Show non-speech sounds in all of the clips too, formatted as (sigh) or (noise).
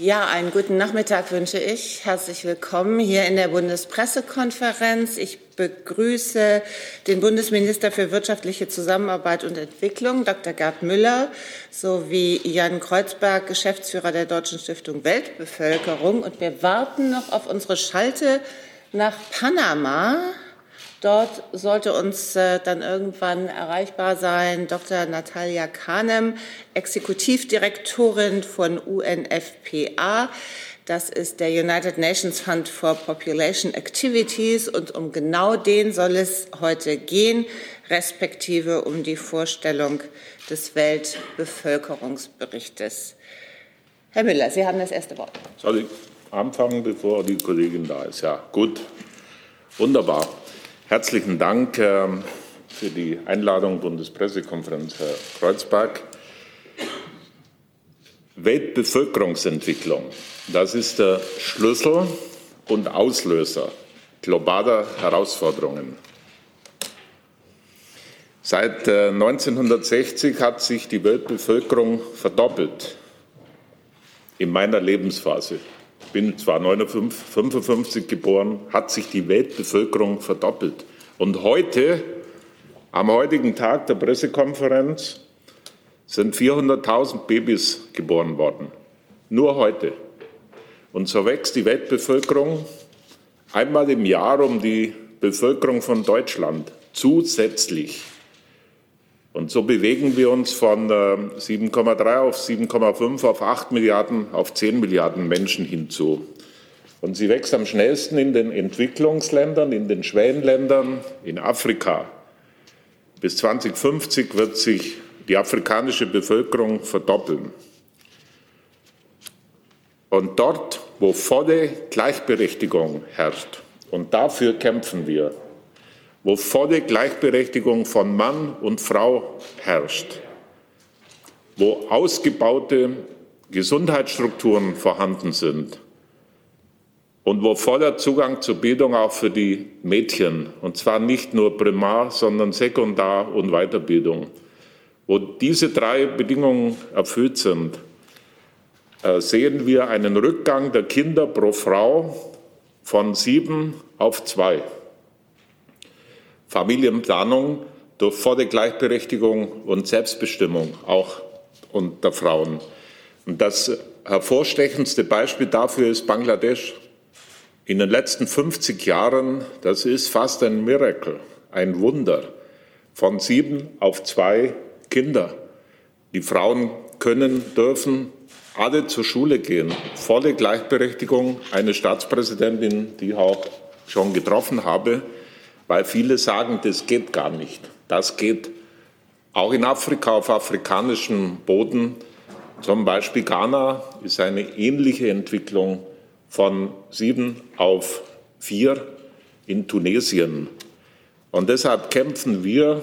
Ja, einen guten Nachmittag wünsche ich. Herzlich willkommen hier in der Bundespressekonferenz. Ich begrüße den Bundesminister für wirtschaftliche Zusammenarbeit und Entwicklung, Dr. Gerd Müller, sowie Jan Kreuzberg, Geschäftsführer der Deutschen Stiftung Weltbevölkerung. Und wir warten noch auf unsere Schalte nach Panama. Dort sollte uns äh, dann irgendwann erreichbar sein Dr. Natalia Kahnem, Exekutivdirektorin von UNFPA. Das ist der United Nations Fund for Population Activities und um genau den soll es heute gehen, respektive um die Vorstellung des Weltbevölkerungsberichtes. Herr Müller, Sie haben das erste Wort. Soll ich anfangen, bevor die Kollegin da ist? Ja, gut. Wunderbar. Herzlichen Dank ähm, für die Einladung Bundespressekonferenz, Herr Kreuzberg. Weltbevölkerungsentwicklung, das ist der Schlüssel und Auslöser globaler Herausforderungen. Seit 1960 äh, hat sich die Weltbevölkerung verdoppelt in meiner Lebensphase bin zwar 1955 geboren, hat sich die Weltbevölkerung verdoppelt. Und heute, am heutigen Tag der Pressekonferenz, sind 400.000 Babys geboren worden. Nur heute. Und so wächst die Weltbevölkerung einmal im Jahr um die Bevölkerung von Deutschland zusätzlich. Und so bewegen wir uns von 7,3 äh, auf 7,5 auf 8 Milliarden, auf 10 Milliarden Menschen hinzu. Und sie wächst am schnellsten in den Entwicklungsländern, in den Schwellenländern, in Afrika. Bis 2050 wird sich die afrikanische Bevölkerung verdoppeln. Und dort, wo volle Gleichberechtigung herrscht, und dafür kämpfen wir, wo volle Gleichberechtigung von Mann und Frau herrscht, wo ausgebaute Gesundheitsstrukturen vorhanden sind und wo voller Zugang zur Bildung auch für die Mädchen, und zwar nicht nur Primar, sondern Sekundar- und Weiterbildung, wo diese drei Bedingungen erfüllt sind, äh, sehen wir einen Rückgang der Kinder pro Frau von sieben auf zwei. Familienplanung durch volle Gleichberechtigung und Selbstbestimmung auch unter Frauen. Und das hervorstechendste Beispiel dafür ist Bangladesch. In den letzten 50 Jahren, das ist fast ein Miracle, ein Wunder, von sieben auf zwei Kinder. Die Frauen können, dürfen alle zur Schule gehen. Volle Gleichberechtigung. Eine Staatspräsidentin, die ich auch schon getroffen habe, weil viele sagen, das geht gar nicht. Das geht auch in Afrika, auf afrikanischem Boden. Zum Beispiel Ghana ist eine ähnliche Entwicklung von sieben auf vier in Tunesien. Und deshalb kämpfen wir,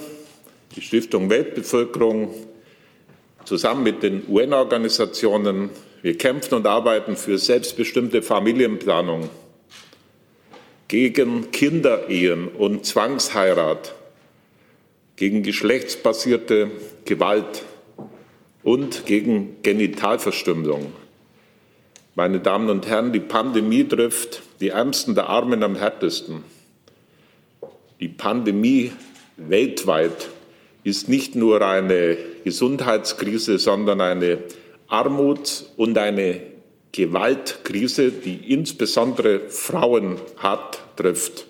die Stiftung Weltbevölkerung, zusammen mit den UN-Organisationen, wir kämpfen und arbeiten für selbstbestimmte Familienplanung gegen Kinderehen und Zwangsheirat, gegen geschlechtsbasierte Gewalt und gegen Genitalverstümmelung. Meine Damen und Herren, die Pandemie trifft die Ärmsten der Armen am härtesten. Die Pandemie weltweit ist nicht nur eine Gesundheitskrise, sondern eine Armuts- und eine Gewaltkrise, die insbesondere Frauen hart trifft.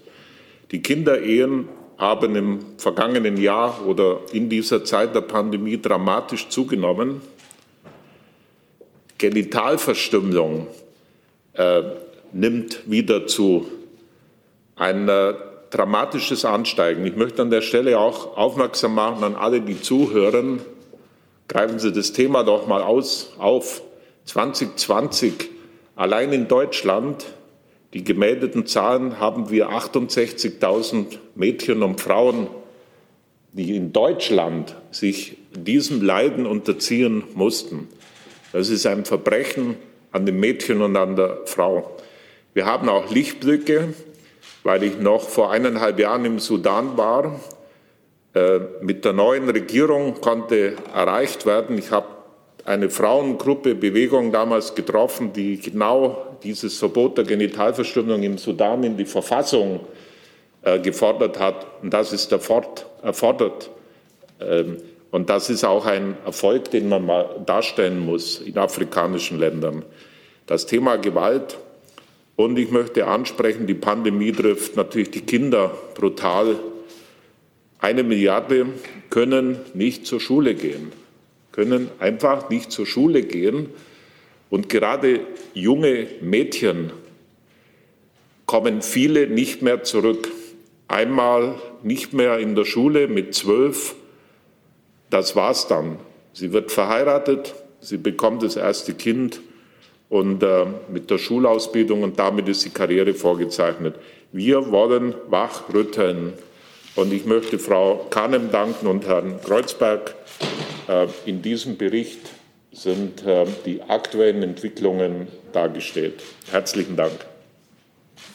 Die Kinderehen haben im vergangenen Jahr oder in dieser Zeit der Pandemie dramatisch zugenommen. Genitalverstümmelung äh, nimmt wieder zu. Ein äh, dramatisches Ansteigen. Ich möchte an der Stelle auch aufmerksam machen an alle, die zuhören. Greifen Sie das Thema doch mal aus, auf. 2020 allein in Deutschland, die gemeldeten Zahlen, haben wir 68.000 Mädchen und Frauen, die in Deutschland sich diesem Leiden unterziehen mussten. Das ist ein Verbrechen an dem Mädchen und an der Frau. Wir haben auch Lichtblicke, weil ich noch vor eineinhalb Jahren im Sudan war. Äh, mit der neuen Regierung konnte erreicht werden, ich habe eine Frauengruppe, Bewegung damals getroffen, die genau dieses Verbot der Genitalverstümmelung im Sudan in die Verfassung äh, gefordert hat. Und das ist erfordert. Ähm, und das ist auch ein Erfolg, den man mal darstellen muss in afrikanischen Ländern. Das Thema Gewalt. Und ich möchte ansprechen, die Pandemie trifft natürlich die Kinder brutal. Eine Milliarde können nicht zur Schule gehen, können einfach nicht zur Schule gehen. Und gerade junge Mädchen kommen viele nicht mehr zurück. Einmal nicht mehr in der Schule mit zwölf, das war's dann. Sie wird verheiratet, sie bekommt das erste Kind und äh, mit der Schulausbildung und damit ist die Karriere vorgezeichnet. Wir wollen wachrütteln. Und ich möchte Frau Kahnem danken und Herrn Kreuzberg. Äh, in diesem Bericht sind äh, die aktuellen Entwicklungen dargestellt. Herzlichen Dank.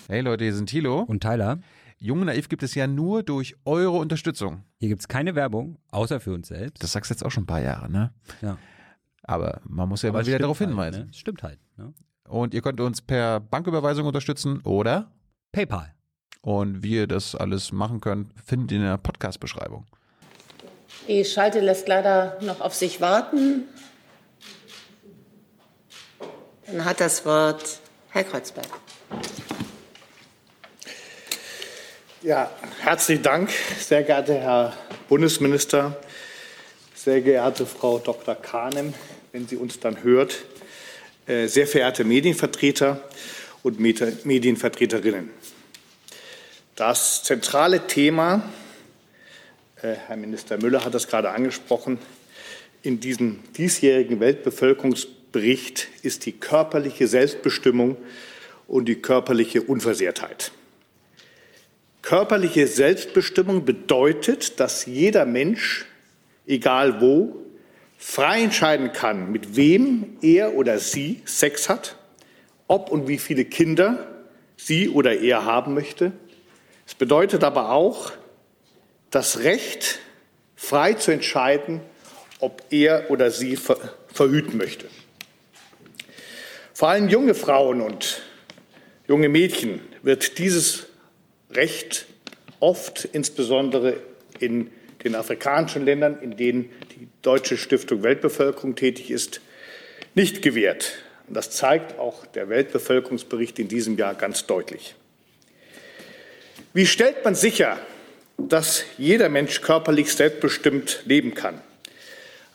Hey Leute, hier sind Thilo und Tyler. Jung und Naiv gibt es ja nur durch eure Unterstützung. Hier gibt es keine Werbung, außer für uns selbst. Das sagst du jetzt auch schon ein paar Jahre, ne? Ja. Aber man muss ja Aber immer wieder darauf halt, hinweisen. Ne? Stimmt halt. Ne? Und ihr könnt uns per Banküberweisung unterstützen oder PayPal. Und wie ihr das alles machen könnt, findet ihr in der Podcast-Beschreibung. Die Schalte lässt leider noch auf sich warten. Dann hat das Wort Herr Kreuzberg. Ja, herzlichen Dank, sehr geehrter Herr Bundesminister, sehr geehrte Frau Dr. Kahnem, wenn sie uns dann hört, äh, sehr verehrte Medienvertreter und Medienvertreterinnen. Das zentrale Thema, Herr Minister Müller hat das gerade angesprochen, in diesem diesjährigen Weltbevölkerungsbericht ist die körperliche Selbstbestimmung und die körperliche Unversehrtheit. Körperliche Selbstbestimmung bedeutet, dass jeder Mensch, egal wo, frei entscheiden kann, mit wem er oder sie Sex hat, ob und wie viele Kinder sie oder er haben möchte. Es bedeutet aber auch das Recht, frei zu entscheiden, ob er oder sie verhüten möchte. Vor allem junge Frauen und junge Mädchen wird dieses Recht oft, insbesondere in den afrikanischen Ländern, in denen die Deutsche Stiftung Weltbevölkerung tätig ist, nicht gewährt. Und das zeigt auch der Weltbevölkerungsbericht in diesem Jahr ganz deutlich. Wie stellt man sicher, dass jeder Mensch körperlich selbstbestimmt leben kann?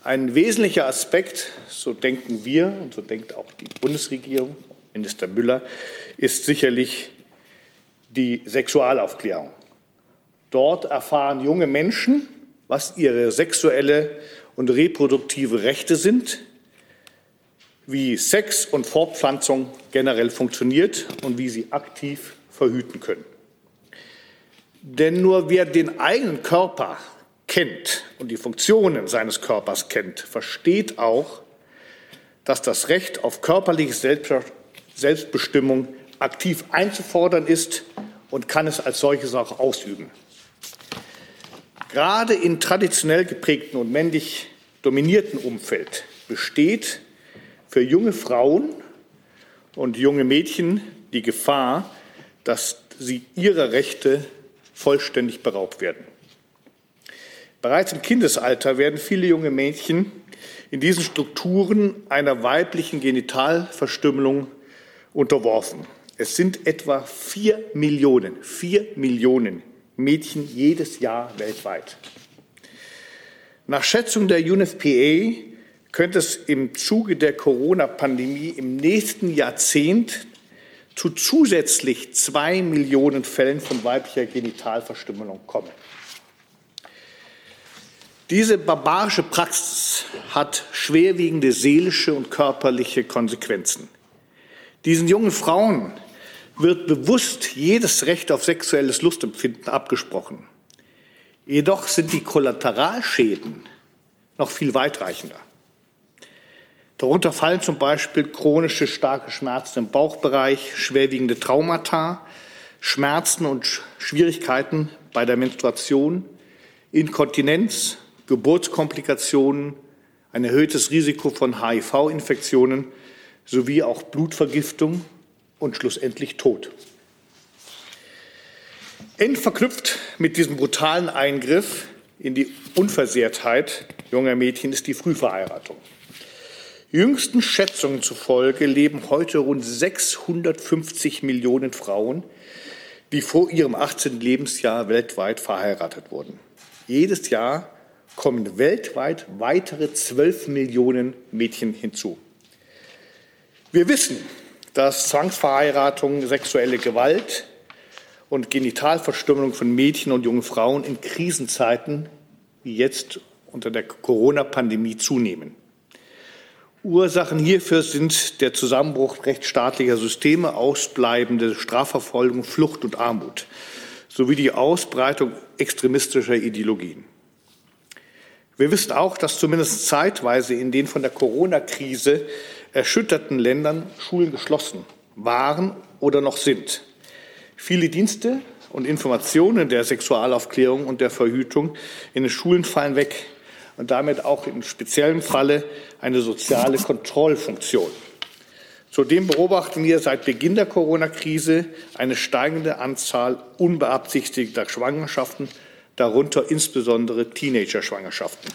Ein wesentlicher Aspekt, so denken wir und so denkt auch die Bundesregierung, Minister Müller, ist sicherlich die Sexualaufklärung. Dort erfahren junge Menschen, was ihre sexuelle und reproduktive Rechte sind, wie Sex und Fortpflanzung generell funktioniert und wie sie aktiv verhüten können. Denn nur wer den eigenen Körper kennt und die Funktionen seines Körpers kennt, versteht auch, dass das Recht auf körperliche Selbstbestimmung aktiv einzufordern ist und kann es als solches auch ausüben. Gerade in traditionell geprägten und männlich dominierten Umfeld besteht für junge Frauen und junge Mädchen die Gefahr, dass sie ihrer Rechte vollständig beraubt werden. Bereits im Kindesalter werden viele junge Mädchen in diesen Strukturen einer weiblichen Genitalverstümmelung unterworfen. Es sind etwa vier Millionen, vier Millionen Mädchen jedes Jahr weltweit. Nach Schätzung der UNFPA könnte es im Zuge der Corona-Pandemie im nächsten Jahrzehnt zu zusätzlich zwei Millionen Fällen von weiblicher Genitalverstümmelung kommen. Diese barbarische Praxis hat schwerwiegende seelische und körperliche Konsequenzen. Diesen jungen Frauen wird bewusst jedes Recht auf sexuelles Lustempfinden abgesprochen. Jedoch sind die Kollateralschäden noch viel weitreichender. Darunter fallen zum Beispiel chronische starke Schmerzen im Bauchbereich, schwerwiegende Traumata, Schmerzen und Schwierigkeiten bei der Menstruation, Inkontinenz, Geburtskomplikationen, ein erhöhtes Risiko von HIV-Infektionen sowie auch Blutvergiftung und schlussendlich Tod. Eng verknüpft mit diesem brutalen Eingriff in die Unversehrtheit junger Mädchen ist die Frühverheiratung. Jüngsten Schätzungen zufolge leben heute rund 650 Millionen Frauen, die vor ihrem 18. Lebensjahr weltweit verheiratet wurden. Jedes Jahr kommen weltweit weitere 12 Millionen Mädchen hinzu. Wir wissen, dass Zwangsverheiratung, sexuelle Gewalt und Genitalverstümmelung von Mädchen und jungen Frauen in Krisenzeiten wie jetzt unter der Corona-Pandemie zunehmen. Ursachen hierfür sind der Zusammenbruch rechtsstaatlicher Systeme, ausbleibende Strafverfolgung, Flucht und Armut sowie die Ausbreitung extremistischer Ideologien. Wir wissen auch, dass zumindest zeitweise in den von der Corona-Krise erschütterten Ländern Schulen geschlossen waren oder noch sind. Viele Dienste und Informationen der Sexualaufklärung und der Verhütung in den Schulen fallen weg und damit auch im speziellen Falle eine soziale Kontrollfunktion. Zudem beobachten wir seit Beginn der Corona-Krise eine steigende Anzahl unbeabsichtigter Schwangerschaften, darunter insbesondere Teenager-Schwangerschaften.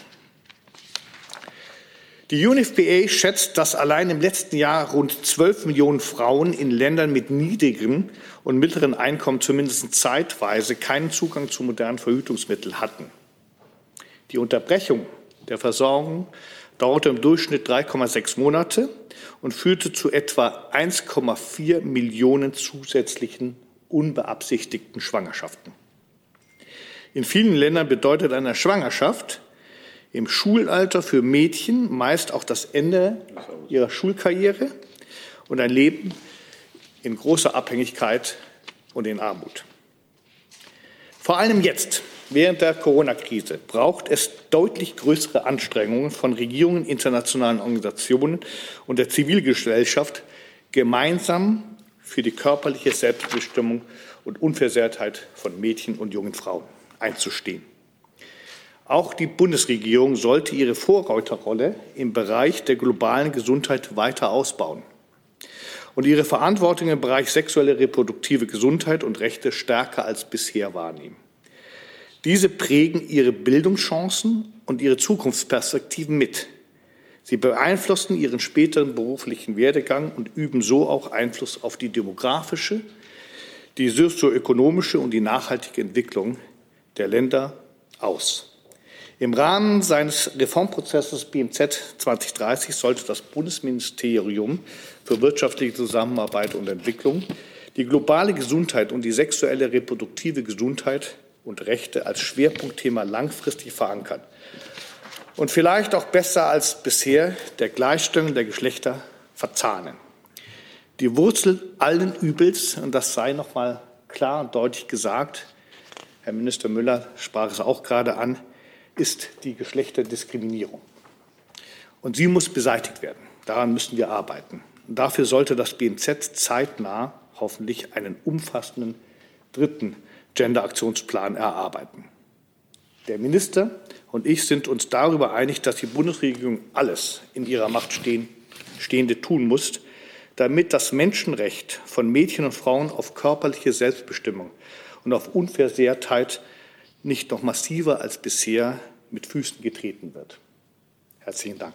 Die UNFPA schätzt, dass allein im letzten Jahr rund 12 Millionen Frauen in Ländern mit niedrigem und mittleren Einkommen zumindest zeitweise keinen Zugang zu modernen Verhütungsmitteln hatten. Die Unterbrechung der Versorgung dauerte im Durchschnitt 3,6 Monate und führte zu etwa 1,4 Millionen zusätzlichen unbeabsichtigten Schwangerschaften. In vielen Ländern bedeutet eine Schwangerschaft im Schulalter für Mädchen meist auch das Ende ihrer Schulkarriere und ein Leben in großer Abhängigkeit und in Armut. Vor allem jetzt, während der Corona-Krise, braucht es deutlich größere Anstrengungen von Regierungen, internationalen Organisationen und der Zivilgesellschaft, gemeinsam für die körperliche Selbstbestimmung und Unversehrtheit von Mädchen und jungen Frauen einzustehen. Auch die Bundesregierung sollte ihre Vorreiterrolle im Bereich der globalen Gesundheit weiter ausbauen und ihre Verantwortung im Bereich sexuelle reproduktive Gesundheit und Rechte stärker als bisher wahrnehmen. Diese prägen ihre Bildungschancen und ihre Zukunftsperspektiven mit. Sie beeinflussen ihren späteren beruflichen Werdegang und üben so auch Einfluss auf die demografische, die sozioökonomische und die nachhaltige Entwicklung der Länder aus. Im Rahmen seines Reformprozesses BMZ 2030 sollte das Bundesministerium für wirtschaftliche Zusammenarbeit und Entwicklung die globale Gesundheit und die sexuelle reproduktive Gesundheit und Rechte als Schwerpunktthema langfristig verankern und vielleicht auch besser als bisher der Gleichstellung der Geschlechter verzahnen. Die Wurzel allen Übels, und das sei noch mal klar und deutlich gesagt, Herr Minister Müller sprach es auch gerade an, ist die Geschlechterdiskriminierung. Und sie muss beseitigt werden. Daran müssen wir arbeiten. Und dafür sollte das BMZ zeitnah hoffentlich einen umfassenden dritten Gender-Aktionsplan erarbeiten. Der Minister und ich sind uns darüber einig, dass die Bundesregierung alles in ihrer Macht stehen, Stehende tun muss, damit das Menschenrecht von Mädchen und Frauen auf körperliche Selbstbestimmung und auf Unversehrtheit nicht noch massiver als bisher mit Füßen getreten wird. Herzlichen Dank.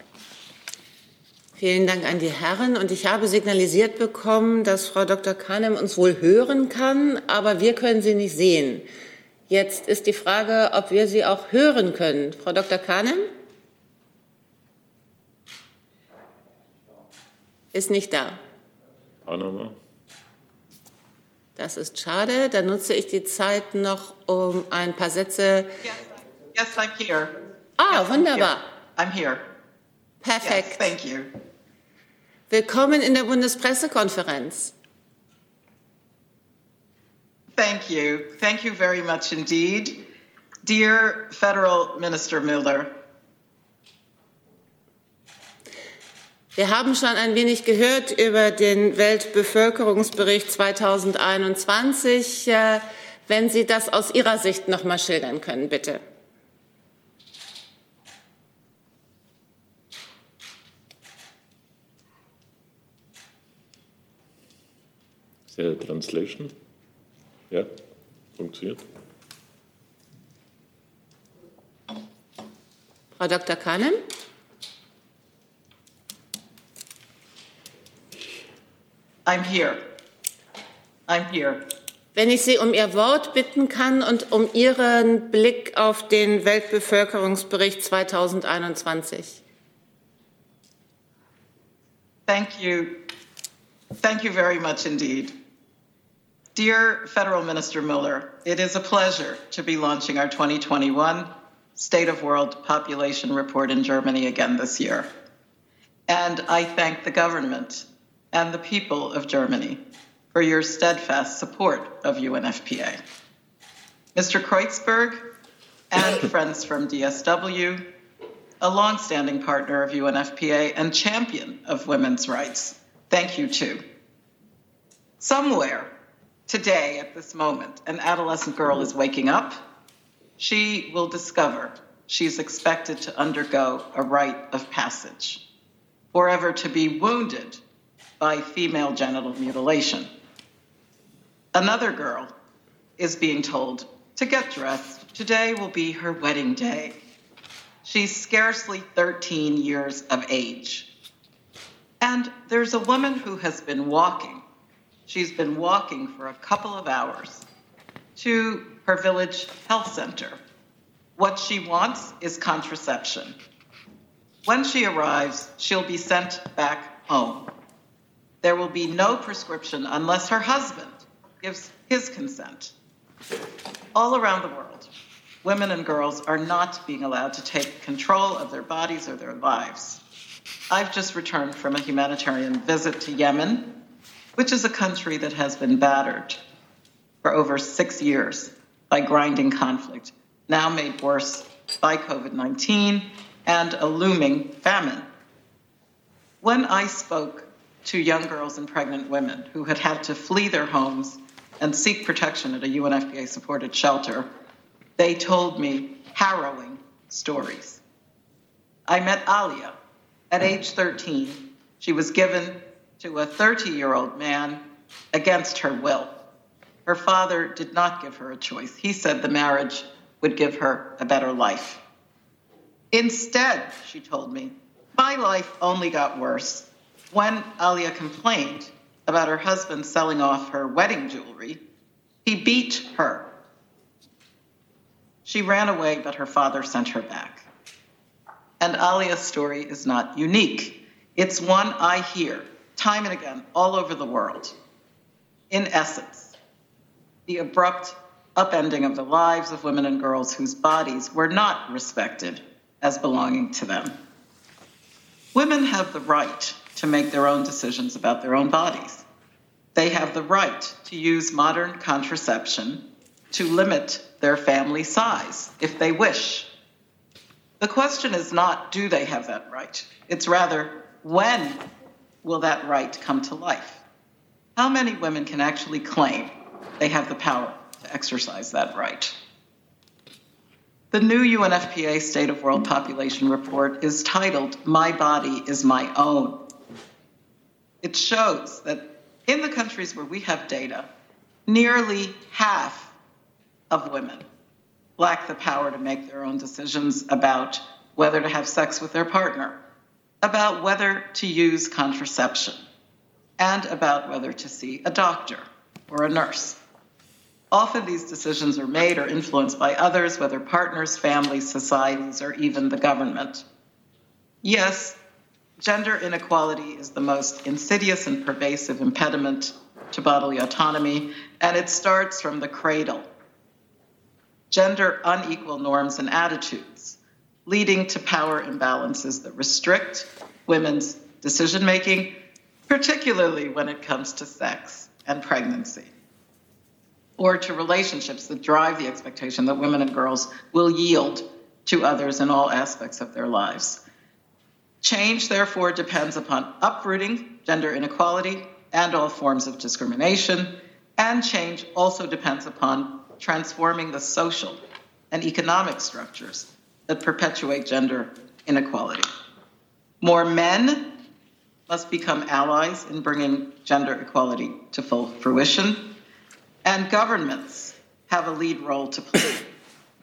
Vielen Dank an die Herren. Und ich habe signalisiert bekommen, dass Frau Dr. Kahnem uns wohl hören kann, aber wir können sie nicht sehen. Jetzt ist die Frage, ob wir sie auch hören können. Frau Dr. Kahnem? Ist nicht da. Panama. Das ist schade. Dann nutze ich die Zeit noch, um ein paar Sätze. Yes, yes I'm here. Ah, yes, wunderbar. I'm here. Perfekt. Yes, thank you. Willkommen in der Bundespressekonferenz. Thank you. Thank you very much indeed. Dear Federal Minister Miller, Wir haben schon ein wenig gehört über den Weltbevölkerungsbericht 2021. Äh, wenn Sie das aus Ihrer Sicht noch mal schildern können, bitte. Der Translation? Ja, funktioniert. Frau Dr. Kahnem? I'm here. I'm here. Wenn ich Sie um Ihr Wort bitten kann und um Ihren Blick auf den Weltbevölkerungsbericht 2021. Thank you. Thank you very much indeed. Dear Federal Minister Miller, it is a pleasure to be launching our 2021 State of World Population Report in Germany again this year. And I thank the government and the people of Germany for your steadfast support of UNFPA. Mr. Kreutzberg and (coughs) friends from DSW, a longstanding partner of UNFPA and champion of women's rights, thank you too. Somewhere today, at this moment, an adolescent girl is waking up. She will discover she's expected to undergo a rite of passage, forever to be wounded by female genital mutilation. Another girl is being told to get dressed. Today will be her wedding day. She's scarcely 13 years of age. And there's a woman who has been walking. She's been walking for a couple of hours to her village health center. What she wants is contraception. When she arrives, she'll be sent back home. There will be no prescription unless her husband gives his consent. All around the world, women and girls are not being allowed to take control of their bodies or their lives. I've just returned from a humanitarian visit to Yemen, which is a country that has been battered for over six years by grinding conflict, now made worse by COVID 19 and a looming famine. When I spoke to young girls and pregnant women who had had to flee their homes and seek protection at a UNFPA supported shelter, they told me harrowing stories. I met Alia at age 13. She was given to a 30 year old man against her will. Her father did not give her a choice. He said the marriage would give her a better life. Instead, she told me, my life only got worse. When Alia complained about her husband selling off her wedding jewelry, he beat her. She ran away, but her father sent her back. And Alia's story is not unique. It's one I hear time and again all over the world. In essence, the abrupt upending of the lives of women and girls whose bodies were not respected as belonging to them. Women have the right to make their own decisions about their own bodies. They have the right to use modern contraception to limit their family size if they wish. The question is not do they have that right? It's rather when will that right come to life? How many women can actually claim they have the power to exercise that right? The new UNFPA State of World Population Report is titled My Body is My Own. It shows that in the countries where we have data, nearly half of women lack the power to make their own decisions about whether to have sex with their partner, about whether to use contraception, and about whether to see a doctor or a nurse. Often these decisions are made or influenced by others, whether partners, families, societies, or even the government. Yes, gender inequality is the most insidious and pervasive impediment to bodily autonomy, and it starts from the cradle. Gender unequal norms and attitudes, leading to power imbalances that restrict women's decision making, particularly when it comes to sex and pregnancy or to relationships that drive the expectation that women and girls will yield to others in all aspects of their lives. Change, therefore, depends upon uprooting gender inequality and all forms of discrimination, and change also depends upon transforming the social and economic structures that perpetuate gender inequality. More men must become allies in bringing gender equality to full fruition, and governments have a lead role to play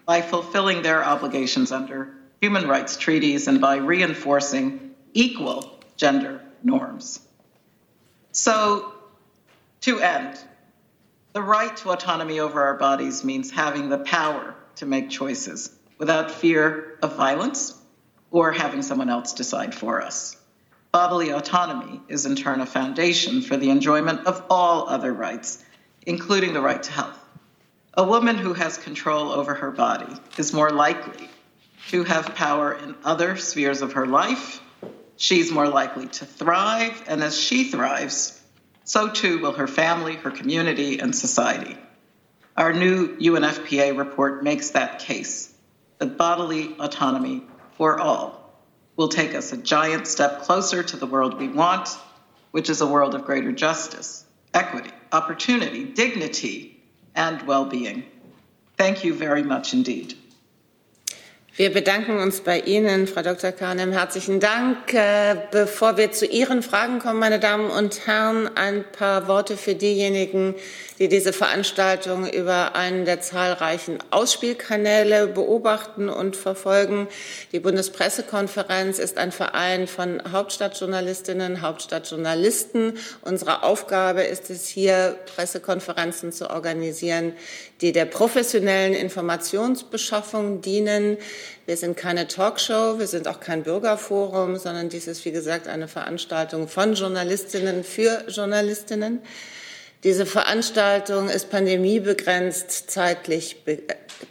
by fulfilling their obligations under human rights treaties and by reinforcing equal gender norms. So, to end, the right to autonomy over our bodies means having the power to make choices without fear of violence or having someone else decide for us. Bodily autonomy is in turn a foundation for the enjoyment of all other rights, including the right to health. A woman who has control over her body is more likely to have power in other spheres of her life. She's more likely to thrive, and as she thrives, so too will her family, her community, and society. Our new UNFPA report makes that case that bodily autonomy for all will take us a giant step closer to the world we want, which is a world of greater justice, equity, opportunity, dignity, and well being. Thank you very much indeed. Wir bedanken uns bei Ihnen, Frau Dr. Kahnem. Herzlichen Dank. Äh, bevor wir zu Ihren Fragen kommen, meine Damen und Herren, ein paar Worte für diejenigen, die diese Veranstaltung über einen der zahlreichen Ausspielkanäle beobachten und verfolgen. Die Bundespressekonferenz ist ein Verein von Hauptstadtjournalistinnen, Hauptstadtjournalisten. Unsere Aufgabe ist es hier, Pressekonferenzen zu organisieren, die der professionellen Informationsbeschaffung dienen. Wir sind keine Talkshow, wir sind auch kein Bürgerforum, sondern dies ist, wie gesagt, eine Veranstaltung von Journalistinnen für Journalistinnen. Diese Veranstaltung ist pandemiebegrenzt, zeitlich be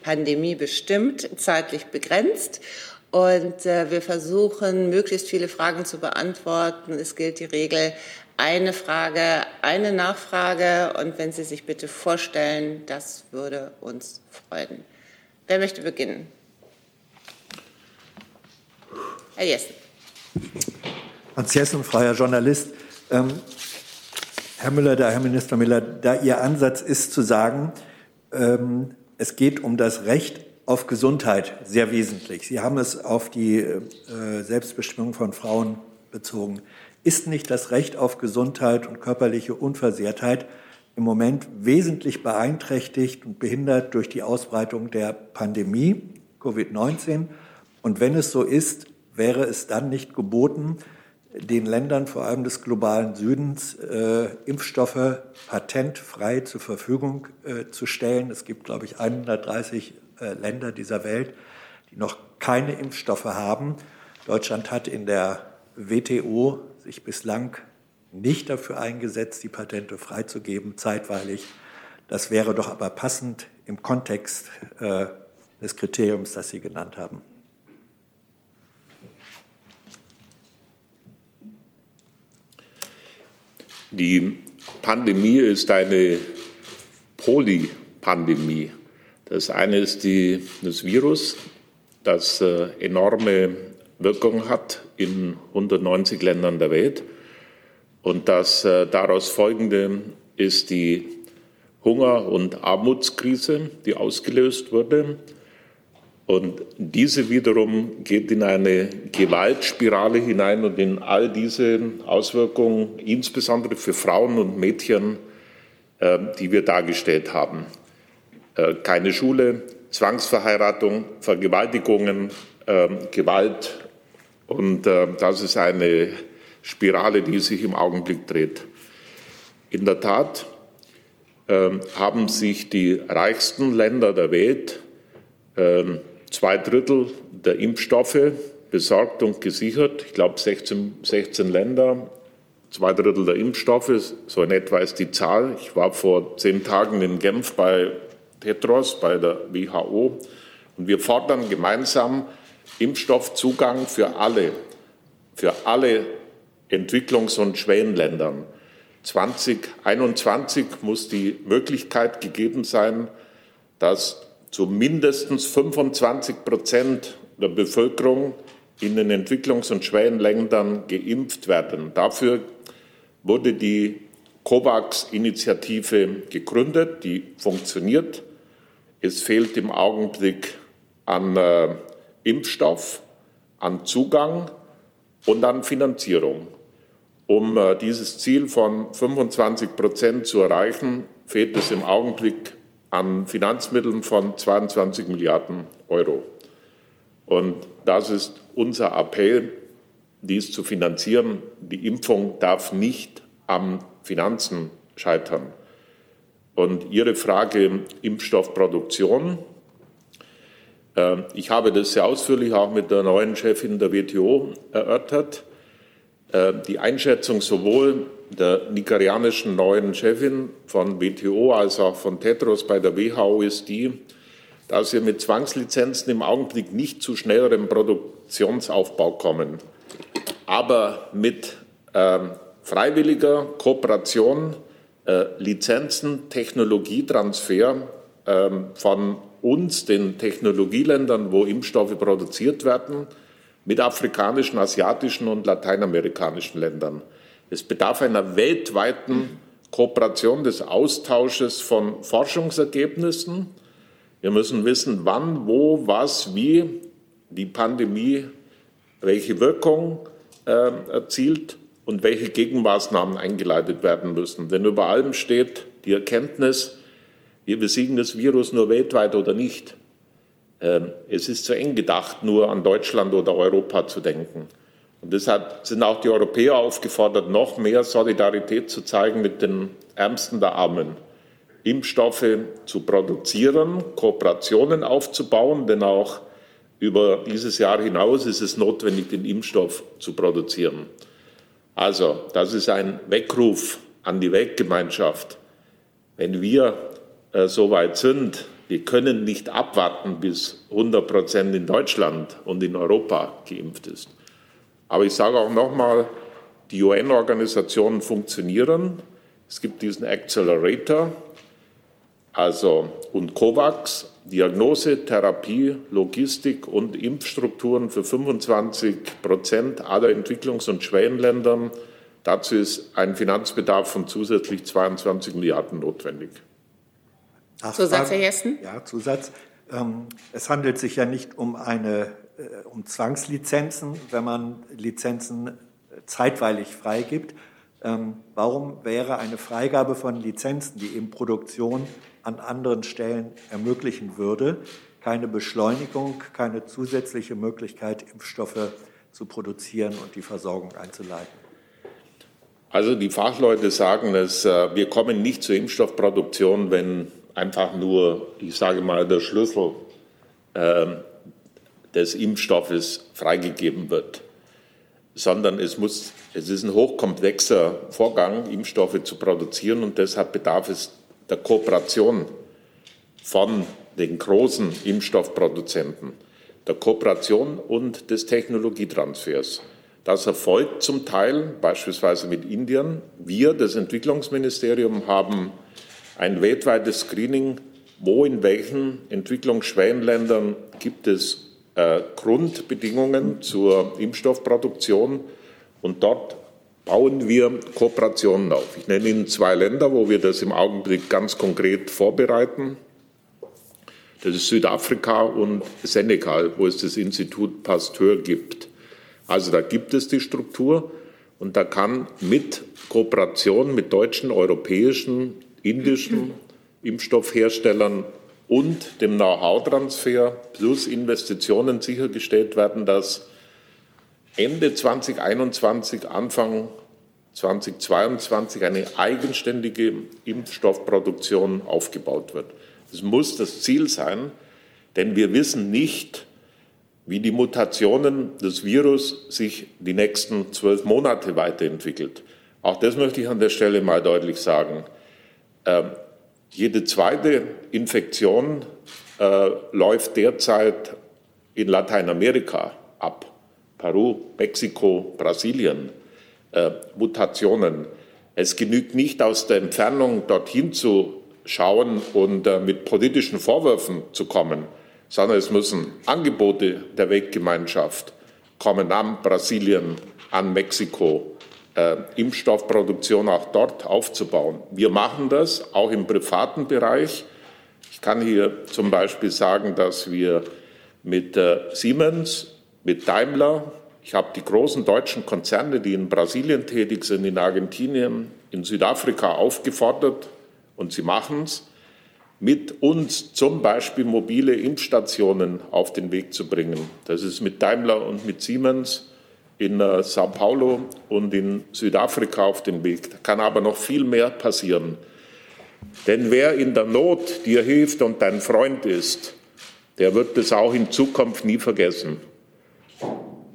pandemiebestimmt, zeitlich begrenzt. Und äh, wir versuchen, möglichst viele Fragen zu beantworten. Es gilt die Regel, eine Frage, eine Nachfrage. Und wenn Sie sich bitte vorstellen, das würde uns freuen. Wer möchte beginnen? Herr Jessen. Hans Jessen, freier Journalist. Ähm, Herr Müller, da, Herr Minister Müller, da Ihr Ansatz ist zu sagen, ähm, es geht um das Recht auf Gesundheit sehr wesentlich. Sie haben es auf die äh, Selbstbestimmung von Frauen bezogen. Ist nicht das Recht auf Gesundheit und körperliche Unversehrtheit im Moment wesentlich beeinträchtigt und behindert durch die Ausbreitung der Pandemie Covid-19? Und wenn es so ist, wäre es dann nicht geboten, den Ländern, vor allem des globalen Südens, äh, Impfstoffe patentfrei zur Verfügung äh, zu stellen. Es gibt, glaube ich, 130 äh, Länder dieser Welt, die noch keine Impfstoffe haben. Deutschland hat in der WTO sich bislang nicht dafür eingesetzt, die Patente freizugeben, zeitweilig. Das wäre doch aber passend im Kontext äh, des Kriteriums, das Sie genannt haben. Die Pandemie ist eine Polypandemie. Das eine ist die, das Virus, das äh, enorme Wirkung hat in 190 Ländern der Welt. Und das äh, daraus folgende ist die Hunger- und Armutskrise, die ausgelöst wurde. Und diese wiederum geht in eine Gewaltspirale hinein und in all diese Auswirkungen, insbesondere für Frauen und Mädchen, äh, die wir dargestellt haben. Äh, keine Schule, Zwangsverheiratung, Vergewaltigungen, äh, Gewalt. Und das ist eine Spirale, die sich im Augenblick dreht. In der Tat haben sich die reichsten Länder der Welt zwei Drittel der Impfstoffe besorgt und gesichert. Ich glaube 16, 16 Länder, zwei Drittel der Impfstoffe, so in etwa ist die Zahl. Ich war vor zehn Tagen in Genf bei Tetros, bei der WHO, und wir fordern gemeinsam Impfstoffzugang für alle, für alle Entwicklungs- und Schwellenländern. 2021 muss die Möglichkeit gegeben sein, dass zu mindestens 25 Prozent der Bevölkerung in den Entwicklungs- und Schwellenländern geimpft werden. Dafür wurde die COVAX-Initiative gegründet, die funktioniert. Es fehlt im Augenblick an äh, Impfstoff, an Zugang und an Finanzierung. Um äh, dieses Ziel von 25 Prozent zu erreichen, fehlt es im Augenblick an Finanzmitteln von 22 Milliarden Euro. Und das ist unser Appell, dies zu finanzieren. Die Impfung darf nicht am Finanzen scheitern. Und Ihre Frage Impfstoffproduktion. Äh, ich habe das sehr ausführlich auch mit der neuen Chefin der WTO erörtert. Äh, die Einschätzung sowohl der nigerianischen neuen Chefin von WTO als auch von Tetros bei der WHO ist die, dass wir mit Zwangslizenzen im Augenblick nicht zu schnellerem Produktionsaufbau kommen, aber mit äh, freiwilliger Kooperation, äh, Lizenzen, Technologietransfer äh, von uns, den Technologieländern, wo Impfstoffe produziert werden, mit afrikanischen, asiatischen und lateinamerikanischen Ländern. Es bedarf einer weltweiten Kooperation des Austausches von Forschungsergebnissen. Wir müssen wissen, wann, wo, was, wie die Pandemie welche Wirkung äh, erzielt und welche Gegenmaßnahmen eingeleitet werden müssen. Denn über allem steht die Erkenntnis, wir besiegen das Virus nur weltweit oder nicht. Ähm, es ist zu eng gedacht, nur an Deutschland oder Europa zu denken. Und deshalb sind auch die Europäer aufgefordert, noch mehr Solidarität zu zeigen mit den Ärmsten der Armen. Impfstoffe zu produzieren, Kooperationen aufzubauen, denn auch über dieses Jahr hinaus ist es notwendig, den Impfstoff zu produzieren. Also, das ist ein Weckruf an die Weltgemeinschaft. Wenn wir äh, so weit sind, wir können nicht abwarten, bis 100 Prozent in Deutschland und in Europa geimpft ist. Aber ich sage auch nochmal, die UN-Organisationen funktionieren. Es gibt diesen Accelerator, also und COVAX, Diagnose, Therapie, Logistik und Impfstrukturen für 25 Prozent aller Entwicklungs- und Schwellenländern. Dazu ist ein Finanzbedarf von zusätzlich 22 Milliarden notwendig. Zusatz, Herr Jessen? Ja, Zusatz. Ähm, es handelt sich ja nicht um eine um Zwangslizenzen, wenn man Lizenzen äh, zeitweilig freigibt. Ähm, warum wäre eine Freigabe von Lizenzen, die eben Produktion an anderen Stellen ermöglichen würde, keine Beschleunigung, keine zusätzliche Möglichkeit, Impfstoffe zu produzieren und die Versorgung einzuleiten? Also die Fachleute sagen es, äh, wir kommen nicht zur Impfstoffproduktion, wenn einfach nur, ich sage mal, der Schlüssel äh, des Impfstoffes freigegeben wird, sondern es muss, es ist ein hochkomplexer Vorgang, Impfstoffe zu produzieren und deshalb bedarf es der Kooperation von den großen Impfstoffproduzenten, der Kooperation und des Technologietransfers. Das erfolgt zum Teil beispielsweise mit Indien. Wir, das Entwicklungsministerium, haben ein weltweites Screening, wo in welchen Entwicklungsschwellenländern gibt es Grundbedingungen zur Impfstoffproduktion und dort bauen wir Kooperationen auf. Ich nenne Ihnen zwei Länder, wo wir das im Augenblick ganz konkret vorbereiten. Das ist Südafrika und Senegal, wo es das Institut Pasteur gibt. Also da gibt es die Struktur und da kann mit Kooperation mit deutschen, europäischen indischen (clears throat) Impfstoffherstellern und dem Know-how-Transfer plus Investitionen sichergestellt werden, dass Ende 2021, Anfang 2022 eine eigenständige Impfstoffproduktion aufgebaut wird. Das muss das Ziel sein, denn wir wissen nicht, wie die Mutationen des Virus sich die nächsten zwölf Monate weiterentwickelt. Auch das möchte ich an der Stelle mal deutlich sagen. Jede zweite Infektion äh, läuft derzeit in Lateinamerika ab. Peru, Mexiko, Brasilien, äh, Mutationen. Es genügt nicht aus der Entfernung dorthin zu schauen und äh, mit politischen Vorwürfen zu kommen, sondern es müssen Angebote der Weltgemeinschaft kommen an Brasilien, an Mexiko, äh, Impfstoffproduktion auch dort aufzubauen. Wir machen das auch im privaten Bereich. Ich kann hier zum Beispiel sagen, dass wir mit äh, Siemens, mit Daimler, Ich habe die großen deutschen Konzerne, die in Brasilien tätig sind, in Argentinien, in Südafrika aufgefordert, und sie machen es, mit uns zum Beispiel mobile Impfstationen auf den Weg zu bringen. Das ist mit Daimler und mit Siemens in äh, Sao Paulo und in Südafrika auf den Weg. Da kann aber noch viel mehr passieren. Denn wer in der Not dir hilft und dein Freund ist, der wird das auch in Zukunft nie vergessen.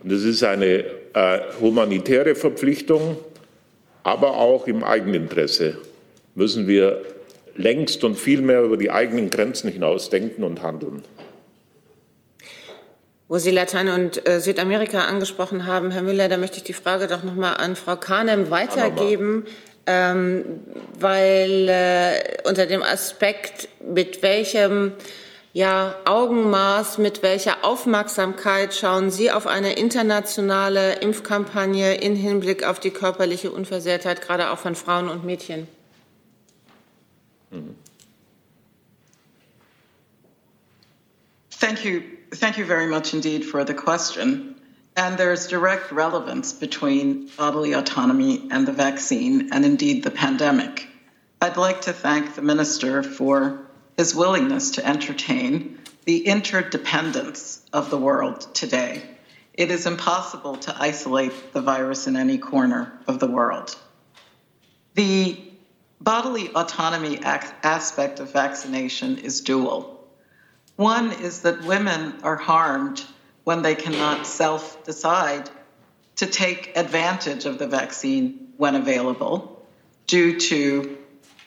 Und es ist eine äh, humanitäre Verpflichtung, aber auch im Eigeninteresse müssen wir längst und viel mehr über die eigenen Grenzen hinaus denken und handeln. Wo Sie Latein- und äh, Südamerika angesprochen haben, Herr Müller, da möchte ich die Frage doch noch mal an Frau Kahnem weitergeben, ähm, weil äh, unter dem Aspekt, mit welchem ja, Augenmaß, mit welcher Aufmerksamkeit schauen Sie auf eine internationale Impfkampagne in Hinblick auf die körperliche Unversehrtheit, gerade auch von Frauen und Mädchen? Thank you. Thank you very much indeed for the question. And there's direct relevance between bodily autonomy and the vaccine, and indeed the pandemic. I'd like to thank the minister for his willingness to entertain the interdependence of the world today. It is impossible to isolate the virus in any corner of the world. The bodily autonomy aspect of vaccination is dual. One is that women are harmed when they cannot self decide to take advantage of the vaccine when available, due to,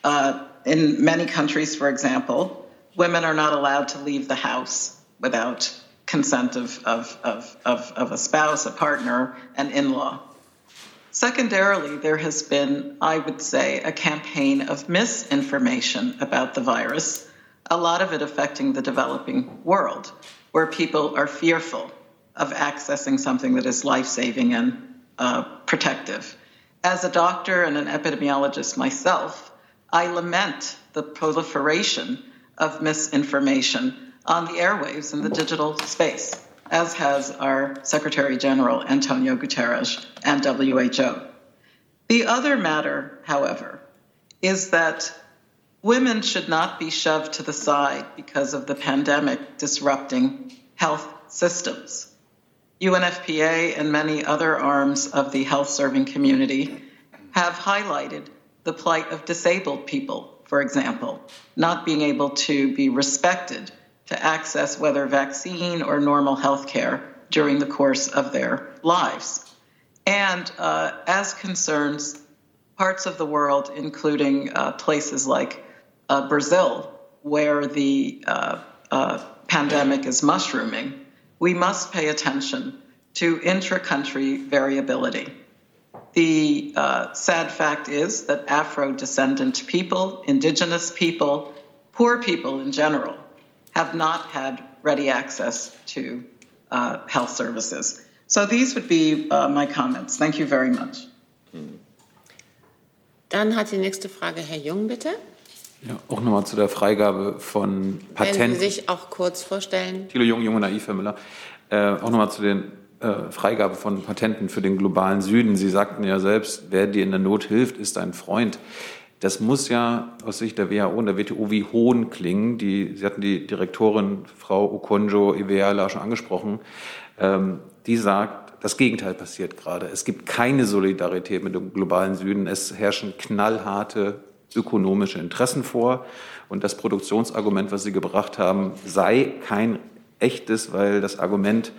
uh, in many countries, for example, women are not allowed to leave the house without consent of, of, of, of, of a spouse, a partner, an in law. Secondarily, there has been, I would say, a campaign of misinformation about the virus, a lot of it affecting the developing world, where people are fearful of accessing something that is life saving and uh, protective. As a doctor and an epidemiologist myself, I lament the proliferation of misinformation on the airwaves in the digital space as has our Secretary General Antonio Guterres and WHO. The other matter, however, is that women should not be shoved to the side because of the pandemic disrupting health systems. UNFPA and many other arms of the health serving community have highlighted the plight of disabled people, for example, not being able to be respected to access whether vaccine or normal health care during the course of their lives. And uh, as concerns parts of the world, including uh, places like uh, Brazil, where the uh, uh, pandemic is mushrooming, we must pay attention to intra country variability. The uh, sad fact is that Afro descendant people, indigenous people, poor people in general, have not had ready access to uh, health services. So these would be uh, my comments. Thank you very much. Dann hat die nächste Frage Herr Jung, bitte. Ja, auch nochmal zu der Freigabe von Patenten. Wenn Sie sich auch kurz vorstellen. Thilo Jung, Junge Naiv, Herr Müller. Äh, auch nochmal zu den äh, Freigabe von Patenten für den globalen Süden. Sie sagten ja selbst, wer dir in der Not hilft, ist ein Freund. Das muss ja aus Sicht der WHO und der WTO wie Hohn klingen. Die, Sie hatten die Direktorin Frau Okonjo Iweala schon angesprochen. Ähm, die sagt, das Gegenteil passiert gerade. Es gibt keine Solidarität mit dem globalen Süden. Es herrschen knallharte ökonomische Interessen vor. Und das Produktionsargument, was Sie gebracht haben, sei kein echtes, weil das Argument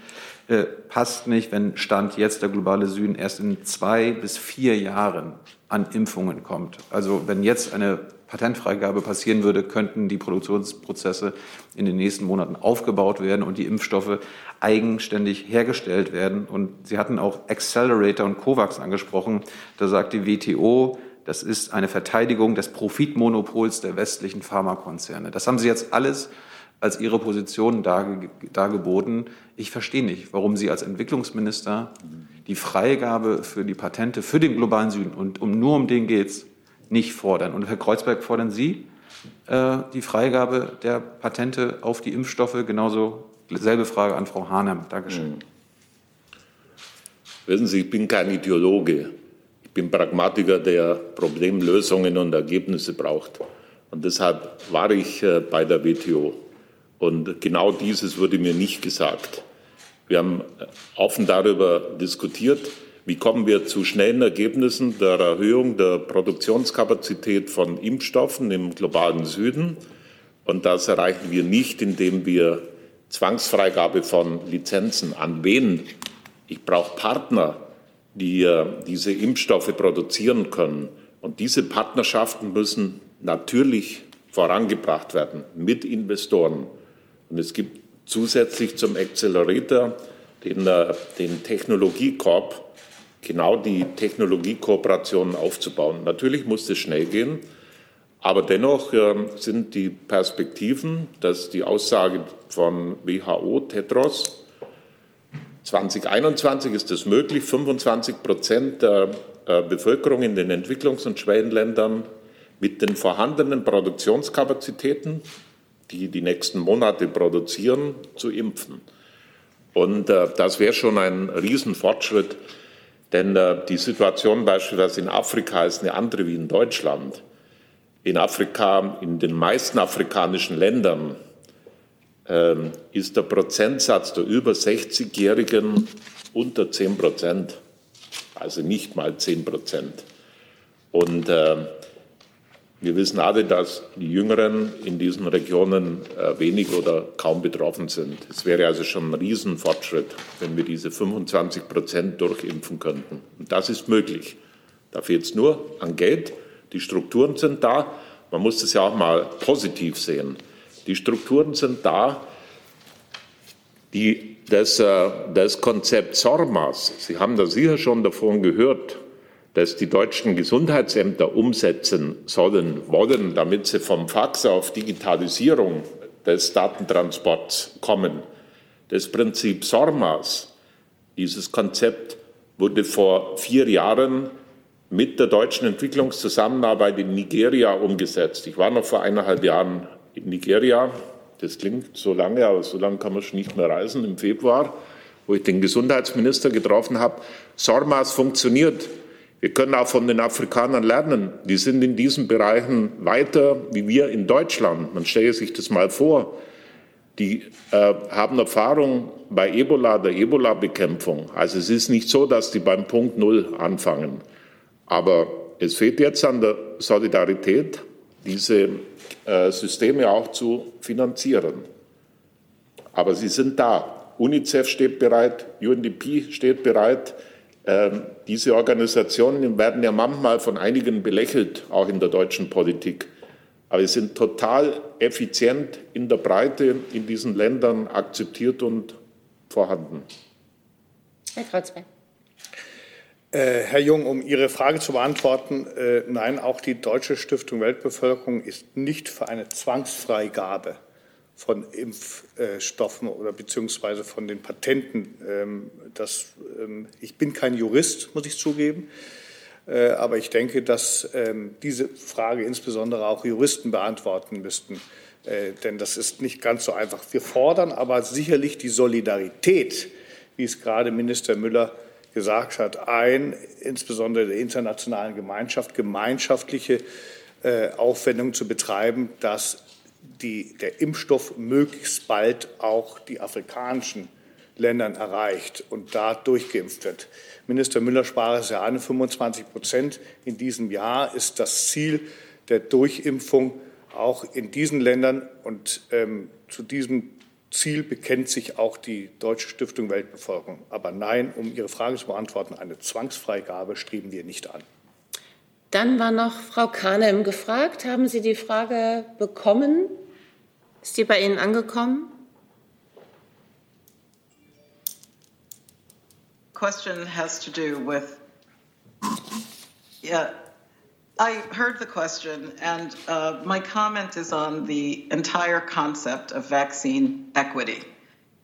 äh, passt nicht, wenn Stand jetzt der globale Süden erst in zwei bis vier Jahren an Impfungen kommt. Also wenn jetzt eine Patentfreigabe passieren würde, könnten die Produktionsprozesse in den nächsten Monaten aufgebaut werden und die Impfstoffe eigenständig hergestellt werden. Und Sie hatten auch Accelerator und COVAX angesprochen. Da sagt die WTO, das ist eine Verteidigung des Profitmonopols der westlichen Pharmakonzerne. Das haben Sie jetzt alles als Ihre Position dargeboten. Ich verstehe nicht, warum Sie als Entwicklungsminister die Freigabe für die Patente für den globalen Süden und um, nur um den geht es nicht fordern. Und Herr Kreuzberg, fordern Sie äh, die Freigabe der Patente auf die Impfstoffe? Genauso selbe Frage an Frau Hahnem. Dankeschön. Wissen Sie, ich bin kein Ideologe. Ich bin Pragmatiker, der Problemlösungen und Ergebnisse braucht. Und deshalb war ich äh, bei der WTO. Und genau dieses wurde mir nicht gesagt. Wir haben äh, offen darüber diskutiert, wie kommen wir zu schnellen Ergebnissen der Erhöhung der Produktionskapazität von Impfstoffen im globalen Süden. Und das erreichen wir nicht, indem wir Zwangsfreigabe von Lizenzen an wen? Ich brauche Partner, die äh, diese Impfstoffe produzieren können. Und diese Partnerschaften müssen natürlich vorangebracht werden mit Investoren. Und es gibt zusätzlich zum Accelerator den, äh, den Technologiekorb, genau die Technologiekooperationen aufzubauen. Natürlich muss es schnell gehen, aber dennoch äh, sind die Perspektiven, dass die Aussage von WHO, Tetros, 2021 ist es möglich, 25 Prozent der äh, Bevölkerung in den Entwicklungs- und Schwellenländern mit den vorhandenen Produktionskapazitäten, die die nächsten Monate produzieren, zu impfen. Und äh, das wäre schon ein Riesenfortschritt, denn äh, die Situation beispielsweise in Afrika ist eine andere wie in Deutschland. In Afrika, in den meisten afrikanischen Ländern ist der Prozentsatz der über 60-Jährigen unter 10 Prozent, also nicht mal 10 Prozent. Und äh, wir wissen alle, dass die Jüngeren in diesen Regionen äh, wenig oder kaum betroffen sind. Es wäre also schon ein Riesenfortschritt, wenn wir diese 25 Prozent durchimpfen könnten. Und das ist möglich. Da fehlt es nur an Geld. Die Strukturen sind da. Man muss das ja auch mal positiv sehen. Die Strukturen sind da. Die, das, äh, das Konzept SORMAS, Sie haben das sicher schon davon gehört, dass die deutschen Gesundheitsämter umsetzen sollen, wollen, damit sie vom Fax auf Digitalisierung des Datentransports kommen. Das Prinzip SORMAS, dieses Konzept, wurde vor vier Jahren mit der deutschen Entwicklungszusammenarbeit in Nigeria umgesetzt. Ich war noch vor eineinhalb Jahren in Nigeria. Das klingt so lange, aber so lange kann man schon nicht mehr reisen im Februar, wo ich den Gesundheitsminister getroffen habe. SORMAS funktioniert. Wir können auch von den Afrikanern lernen. Die sind in diesen Bereichen weiter wie wir in Deutschland. Man stelle sich das mal vor. Die äh, haben Erfahrung bei Ebola, der Ebola-Bekämpfung. Also es ist nicht so, dass die beim Punkt Null anfangen. Aber es fehlt jetzt an der Solidarität, diese Systeme auch zu finanzieren. Aber sie sind da. UNICEF steht bereit, UNDP steht bereit. Ähm, diese Organisationen werden ja manchmal von einigen belächelt, auch in der deutschen Politik. Aber sie sind total effizient in der Breite in diesen Ländern akzeptiert und vorhanden. Herr Kreuzberg. Äh, Herr Jung, um Ihre Frage zu beantworten, äh, nein, auch die Deutsche Stiftung Weltbevölkerung ist nicht für eine Zwangsfreigabe von Impfstoffen oder beziehungsweise von den Patenten. Ähm, das, ähm, ich bin kein Jurist, muss ich zugeben, äh, aber ich denke, dass ähm, diese Frage insbesondere auch Juristen beantworten müssten. Denn das ist nicht ganz so einfach. Wir fordern aber sicherlich die Solidarität, wie es gerade Minister Müller gesagt hat, ein, insbesondere der internationalen Gemeinschaft, gemeinschaftliche äh, Aufwendungen zu betreiben, dass die, der Impfstoff möglichst bald auch die afrikanischen Ländern erreicht und da durchgeimpft wird. Minister Müller sprach es ja an, 25 Prozent in diesem Jahr ist das Ziel der Durchimpfung auch in diesen Ländern. Und ähm, zu diesem Ziel bekennt sich auch die Deutsche Stiftung Weltbevölkerung. Aber nein, um Ihre Frage zu beantworten, eine Zwangsfreigabe streben wir nicht an. Dann war noch Frau Kahnem gefragt. Haben Sie die Frage bekommen? Ist die bei Ihnen angekommen? Question has to do with, yeah, I heard the question, and uh, my comment is on the entire concept of vaccine equity.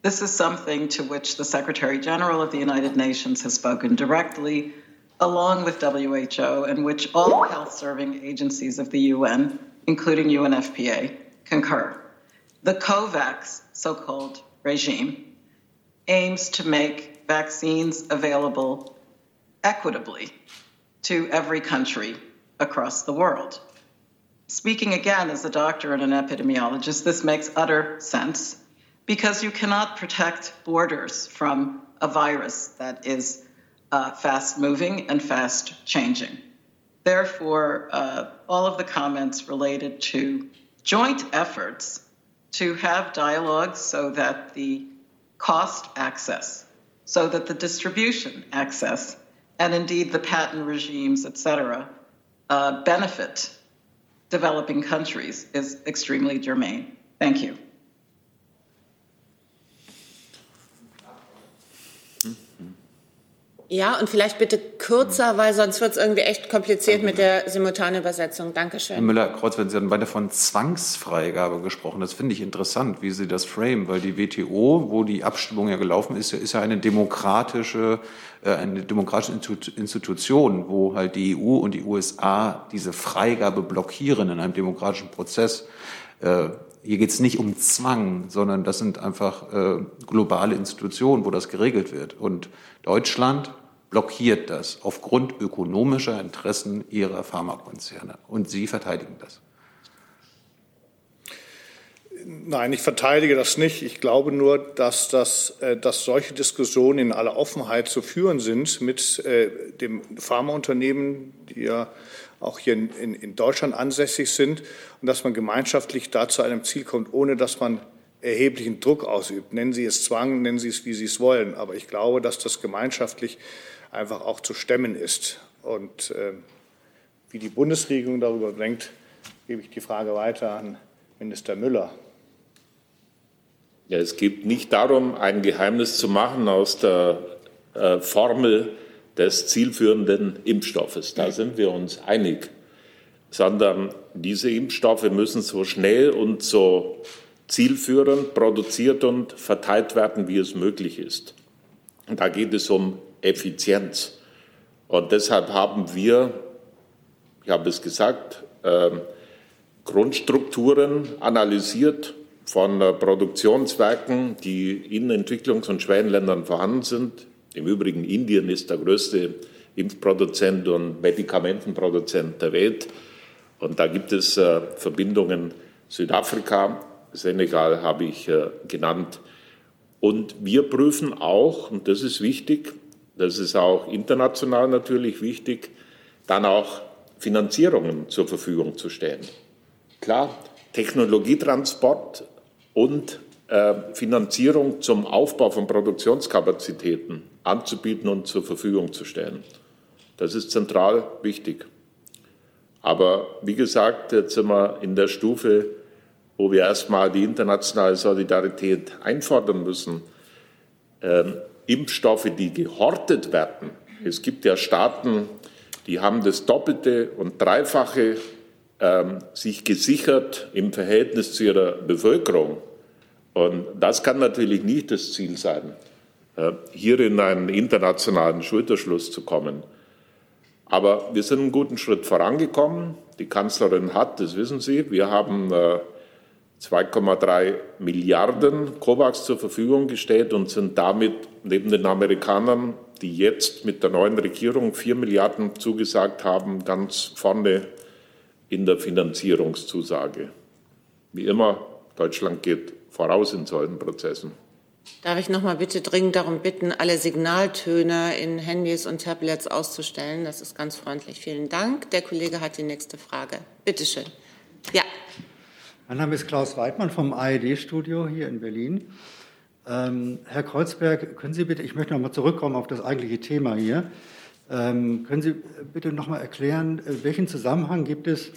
This is something to which the Secretary General of the United Nations has spoken directly along with WHO, and which all health serving agencies of the UN, including UNFPA, concur. The COVAX so called regime aims to make vaccines available equitably to every country across the world. Speaking again as a doctor and an epidemiologist, this makes utter sense because you cannot protect borders from a virus that is uh, fast moving and fast changing. Therefore, uh, all of the comments related to joint efforts to have dialogues so that the cost access, so that the distribution access, and indeed the patent regimes, et cetera, uh, benefit developing countries is extremely germane. Thank you. Ja, und vielleicht bitte kürzer, weil sonst wird es irgendwie echt kompliziert mit der simultanen Übersetzung. Dankeschön. Herr Müller-Kreuz, Sie haben weiter von Zwangsfreigabe gesprochen. Das finde ich interessant, wie Sie das frame, weil die WTO, wo die Abstimmung ja gelaufen ist, ist ja eine demokratische, äh, eine demokratische Institution, wo halt die EU und die USA diese Freigabe blockieren in einem demokratischen Prozess. Äh, hier geht es nicht um Zwang, sondern das sind einfach äh, globale Institutionen, wo das geregelt wird. Und Deutschland blockiert das aufgrund ökonomischer Interessen ihrer Pharmakonzerne. Und Sie verteidigen das. Nein, ich verteidige das nicht. Ich glaube nur, dass, das, äh, dass solche Diskussionen in aller Offenheit zu führen sind mit äh, dem Pharmaunternehmen, die ja auch hier in, in, in Deutschland ansässig sind, und dass man gemeinschaftlich da zu einem Ziel kommt, ohne dass man erheblichen Druck ausübt. Nennen Sie es Zwang, nennen Sie es, wie Sie es wollen. Aber ich glaube, dass das gemeinschaftlich einfach auch zu stemmen ist. Und äh, wie die Bundesregierung darüber denkt, gebe ich die Frage weiter an Minister Müller. Ja, es geht nicht darum, ein Geheimnis zu machen aus der äh, Formel des zielführenden Impfstoffes. Da sind wir uns einig. Sondern diese Impfstoffe müssen so schnell und so zielführend produziert und verteilt werden, wie es möglich ist. Und da geht es um Effizienz. Und deshalb haben wir, ich habe es gesagt, äh, Grundstrukturen analysiert von äh, Produktionswerken, die in Entwicklungs- und Schwellenländern vorhanden sind. Im Übrigen Indien ist der größte Impfproduzent und Medikamentenproduzent der Welt. Und da gibt es äh, Verbindungen Südafrika, Senegal habe ich äh, genannt. Und wir prüfen auch, und das ist wichtig, das ist auch international natürlich wichtig, dann auch Finanzierungen zur Verfügung zu stellen. Klar, Technologietransport und äh, Finanzierung zum Aufbau von Produktionskapazitäten anzubieten und zur Verfügung zu stellen. Das ist zentral wichtig. Aber wie gesagt, jetzt sind wir in der Stufe, wo wir erstmal die internationale Solidarität einfordern müssen. Ähm, Impfstoffe, die gehortet werden. Es gibt ja Staaten, die haben das Doppelte und Dreifache ähm, sich gesichert im Verhältnis zu ihrer Bevölkerung. Und das kann natürlich nicht das Ziel sein, äh, hier in einen internationalen Schulterschluss zu kommen. Aber wir sind einen guten Schritt vorangekommen. Die Kanzlerin hat, das wissen Sie, wir haben 2,3 äh, Milliarden COVAX zur Verfügung gestellt und sind damit neben den Amerikanern, die jetzt mit der neuen Regierung 4 Milliarden zugesagt haben, ganz vorne in der Finanzierungszusage. Wie immer, Deutschland geht voraus in solchen Prozessen. Darf ich noch mal bitte dringend darum bitten, alle Signaltöne in Handys und Tablets auszustellen? Das ist ganz freundlich. Vielen Dank. Der Kollege hat die nächste Frage. Bitte schön. Ja. Mein Name ist Klaus Weidmann vom AED-Studio hier in Berlin. Ähm, Herr Kreuzberg, können Sie bitte, ich möchte noch mal zurückkommen auf das eigentliche Thema hier. Ähm, können Sie bitte noch mal erklären, äh, welchen Zusammenhang gibt es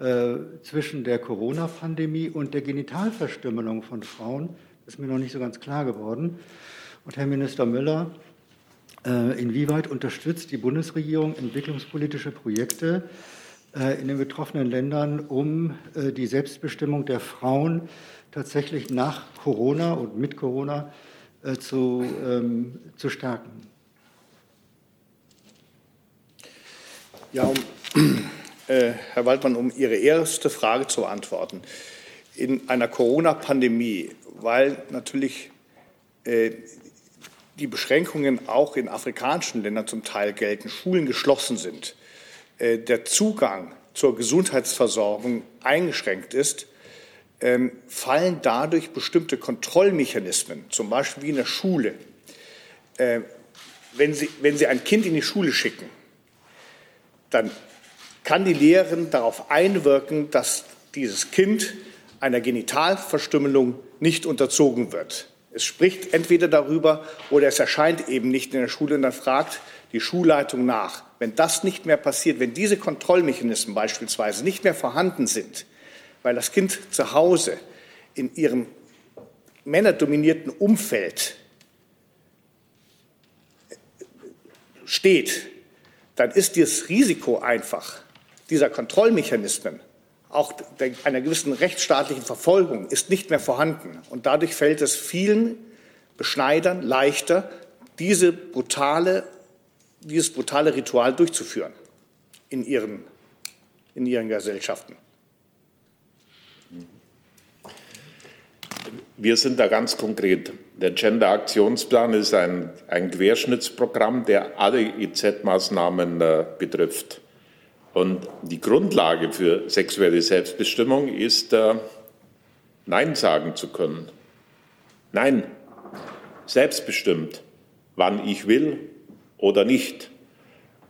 äh, zwischen der Corona-Pandemie und der Genitalverstümmelung von Frauen? ist mir noch nicht so ganz klar geworden. Und Herr Minister Müller, äh, inwieweit unterstützt die Bundesregierung entwicklungspolitische Projekte in den betroffenen Ländern, um äh, die Selbstbestimmung der Frauen tatsächlich nach Corona und mit Corona zu, ähm, zu stärken? Ja, um, (clears throat) äh, Herr Waldmann, um Ihre erste Frage zu beantworten. In einer Corona-Pandemie weil natürlich äh, die Beschränkungen auch in afrikanischen Ländern zum Teil gelten, Schulen geschlossen sind, äh, der Zugang zur Gesundheitsversorgung eingeschränkt ist, ähm, fallen dadurch bestimmte Kontrollmechanismen, zum Beispiel wie in der Schule. Äh, wenn Sie, wenn Sie ein Kind in die Schule schicken, dann kann die Lehrerin darauf einwirken, dass dieses Kind einer Genitalverstümmelung nicht unterzogen wird. Es spricht entweder darüber oder es erscheint eben nicht in der Schule und dann fragt die Schulleitung nach. Wenn das nicht mehr passiert, wenn diese Kontrollmechanismen beispielsweise nicht mehr vorhanden sind, weil das Kind zu Hause in ihrem männerdominierten Umfeld steht, dann ist das Risiko einfach dieser Kontrollmechanismen, auch einer gewissen rechtsstaatlichen Verfolgung, ist nicht mehr vorhanden. Und dadurch fällt es vielen Beschneidern leichter, diese brutale, dieses brutale Ritual durchzuführen in ihren, in ihren Gesellschaften. Wir sind da ganz konkret. Der Gender-Aktionsplan ist ein, ein Querschnittsprogramm, der alle IZ-Maßnahmen äh, betrifft. Und die Grundlage für sexuelle Selbstbestimmung ist, äh, Nein sagen zu können. Nein, selbstbestimmt, wann ich will oder nicht.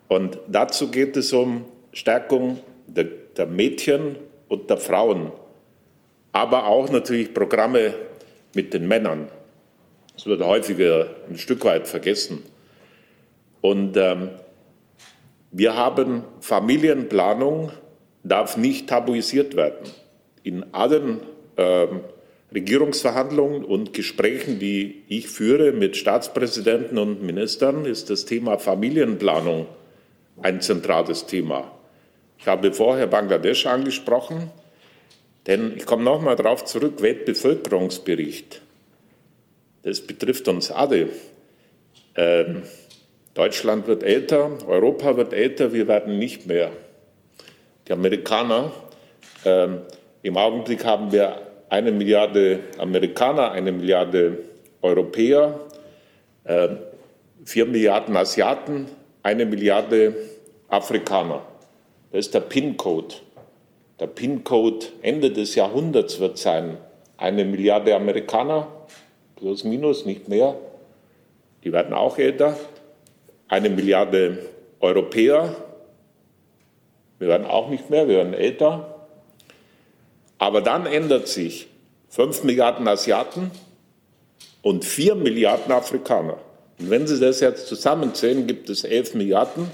Und dazu geht es um Stärkung der, der Mädchen und der Frauen, aber auch natürlich Programme mit den Männern. Das wird häufiger ein Stück weit vergessen. Und ähm, wir haben Familienplanung, darf nicht tabuisiert werden. In allen ähm, Regierungsverhandlungen und Gesprächen, die ich führe mit Staatspräsidenten und Ministern, ist das Thema Familienplanung ein zentrales Thema. Ich habe vorher Bangladesch angesprochen, denn ich komme noch mal darauf zurück, Weltbevölkerungsbericht. Das betrifft uns alle. Ähm, Deutschland wird älter, Europa wird älter, wir werden nicht mehr. Die Amerikaner, ähm, im Augenblick haben wir eine Milliarde Amerikaner, eine Milliarde Europäer, äh, vier Milliarden Asiaten, eine Milliarde Afrikaner. Das ist der PIN-Code. Der PIN-Code Ende des Jahrhunderts wird sein, eine Milliarde Amerikaner, plus minus, nicht mehr. Die werden auch älter. Eine Milliarde Europäer. Wir werden auch nicht mehr, wir werden älter. Aber dann ändert sich fünf Milliarden Asiaten und vier Milliarden Afrikaner. Und wenn Sie das jetzt zusammenzählen, gibt es elf Milliarden.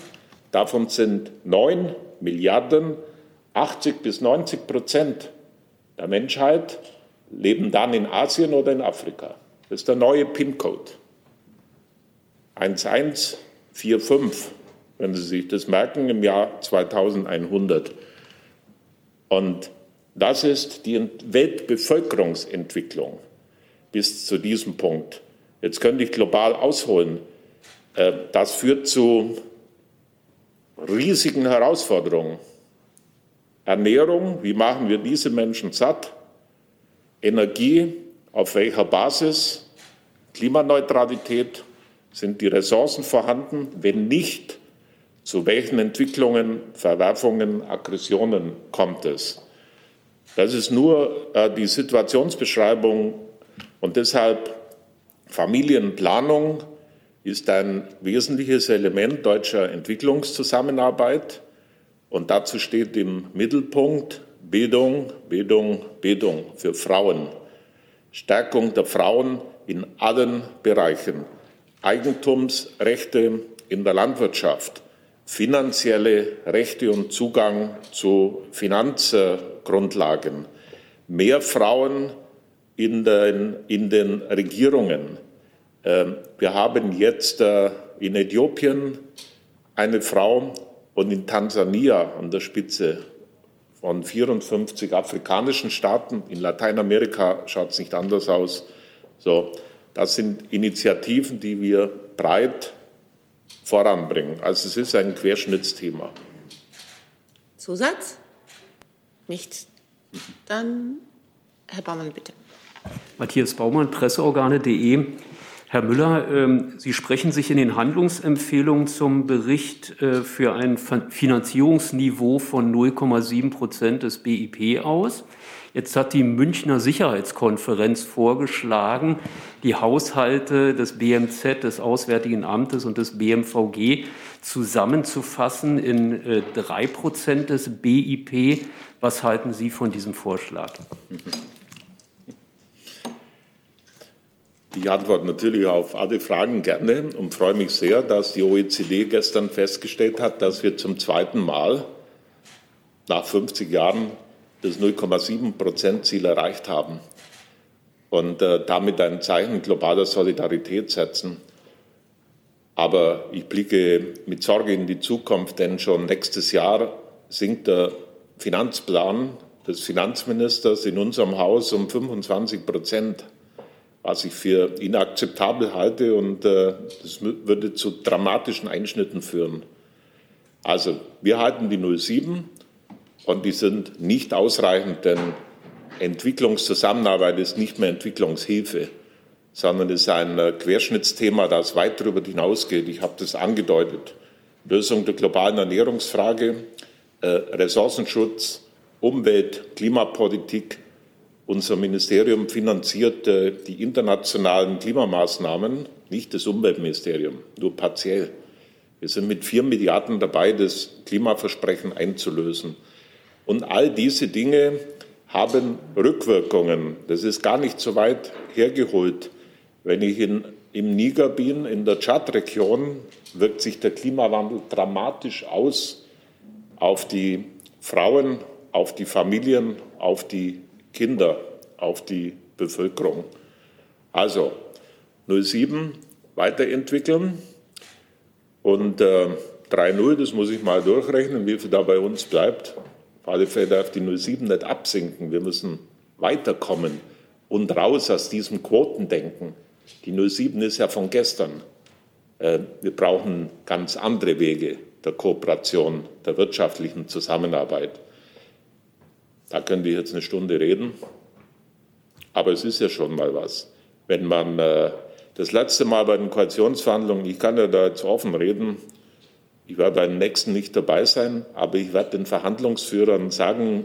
Davon sind neun Milliarden, 80 bis 90 Prozent der Menschheit leben dann in Asien oder in Afrika. Das ist der neue PIN-Code. 1145, wenn Sie sich das merken, im Jahr 2100. Und das ist die Weltbevölkerungsentwicklung bis zu diesem Punkt. Jetzt könnte ich global ausholen. Äh, das führt zu riesigen Herausforderungen. Ernährung, wie machen wir diese Menschen satt? Energie, auf welcher Basis? Klimaneutralität, sind die Ressourcen vorhanden? Wenn nicht, zu welchen Entwicklungen, Verwerfungen, Aggressionen kommt es? Das ist nur äh, die Situationsbeschreibung und deshalb Familienplanung ist ein wesentliches Element deutscher Entwicklungszusammenarbeit und dazu steht im Mittelpunkt Bildung, Bildung, Bildung für Frauen. Stärkung der Frauen in allen Bereichen. Eigentumsrechte in der Landwirtschaft, finanzielle Rechte und Zugang zu Finanzgrundlagen, mehr Frauen in den, in den Regierungen. Ähm, wir haben jetzt äh, in Äthiopien eine Frau und in Tansania an der Spitze von 54 afrikanischen Staaten. In Lateinamerika schaut es nicht anders aus. So, das sind Initiativen, die wir breit voranbringen. Also es ist ein Querschnittsthema. Zusatz? Nicht. Dann Herr Baumann, bitte. Matthias Baumann, Presseorgane.de. Herr Müller, ähm, Sie sprechen sich in den Handlungsempfehlungen zum Bericht äh, für ein Finanzierungsniveau von 0,7 Prozent des BIP aus. Jetzt hat die Münchner Sicherheitskonferenz vorgeschlagen, die Haushalte des BMZ, des Auswärtigen Amtes und des BMVG zusammenzufassen in äh, drei Prozent des BIP. Was halten Sie von diesem Vorschlag? Ich antworte natürlich auf alle Fragen gerne und freue mich sehr, dass die OECD gestern festgestellt hat, dass wir zum zweiten Mal nach 50 Jahren das 0,7 Prozent Ziel erreicht haben und äh, damit ein Zeichen globaler Solidarität setzen. Aber ich blicke mit Sorge in die Zukunft, denn schon nächstes Jahr sinkt der Finanzplan des Finanzministers in unserem Haus um 25 Prozent was ich für inakzeptabel halte und äh, das würde zu dramatischen Einschnitten führen. Also wir halten die 07 und die sind nicht ausreichend, denn Entwicklungszusammenarbeit ist nicht mehr Entwicklungshilfe, sondern ist ein äh, Querschnittsthema, das weit darüber hinausgeht. Ich habe das angedeutet. Lösung der globalen Ernährungsfrage, äh, Ressourcenschutz, Umwelt, Klimapolitik, unser Ministerium finanziert äh, die internationalen Klimamaßnahmen, nicht das Umweltministerium, nur partiell. Wir sind mit vier Milliarden dabei, das Klimaversprechen einzulösen. Und all diese Dinge haben Rückwirkungen. Das ist gar nicht so weit hergeholt. Wenn ich in, im Niger bin, in der Tschad-Region, wirkt sich der Klimawandel dramatisch aus auf die Frauen, auf die Familien, auf die Kinder, auf die Bevölkerung. Also 07 weiterentwickeln und äh, 3.0, das muss ich mal durchrechnen, wie viel da bei uns bleibt. Alle Fälle darf die 07 nicht absinken. Wir müssen weiterkommen und raus aus diesem Quotendenken. Die 07 ist ja von gestern. Äh, wir brauchen ganz andere Wege der Kooperation, der wirtschaftlichen Zusammenarbeit. Da könnte ich jetzt eine Stunde reden, aber es ist ja schon mal was. Wenn man äh, das letzte Mal bei den Koalitionsverhandlungen, ich kann ja da jetzt offen reden, ich werde bei den nächsten nicht dabei sein, aber ich werde den Verhandlungsführern sagen,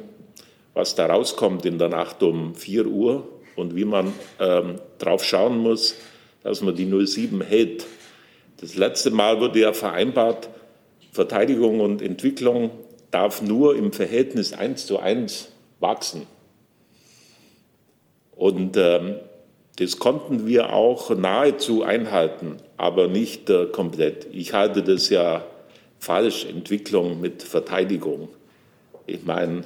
was da rauskommt in der Nacht um 4 Uhr und wie man ähm, drauf schauen muss, dass man die 07 hält. Das letzte Mal wurde ja vereinbart, Verteidigung und Entwicklung darf nur im Verhältnis 1 zu 1 wachsen. Und ähm, das konnten wir auch nahezu einhalten, aber nicht äh, komplett. Ich halte das ja falsch, Entwicklung mit Verteidigung. Ich meine,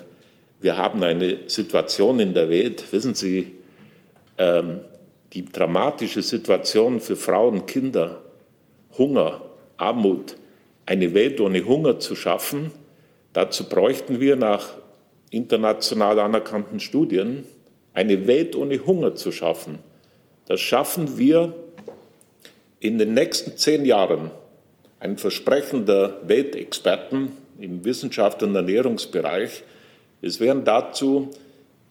wir haben eine Situation in der Welt, wissen Sie, ähm, die dramatische Situation für Frauen, Kinder, Hunger, Armut, eine Welt ohne Hunger zu schaffen, dazu bräuchten wir nach international anerkannten Studien, eine Welt ohne Hunger zu schaffen. Das schaffen wir in den nächsten zehn Jahren. Ein Versprechen der Weltexperten im Wissenschaft- und Ernährungsbereich. Es wären dazu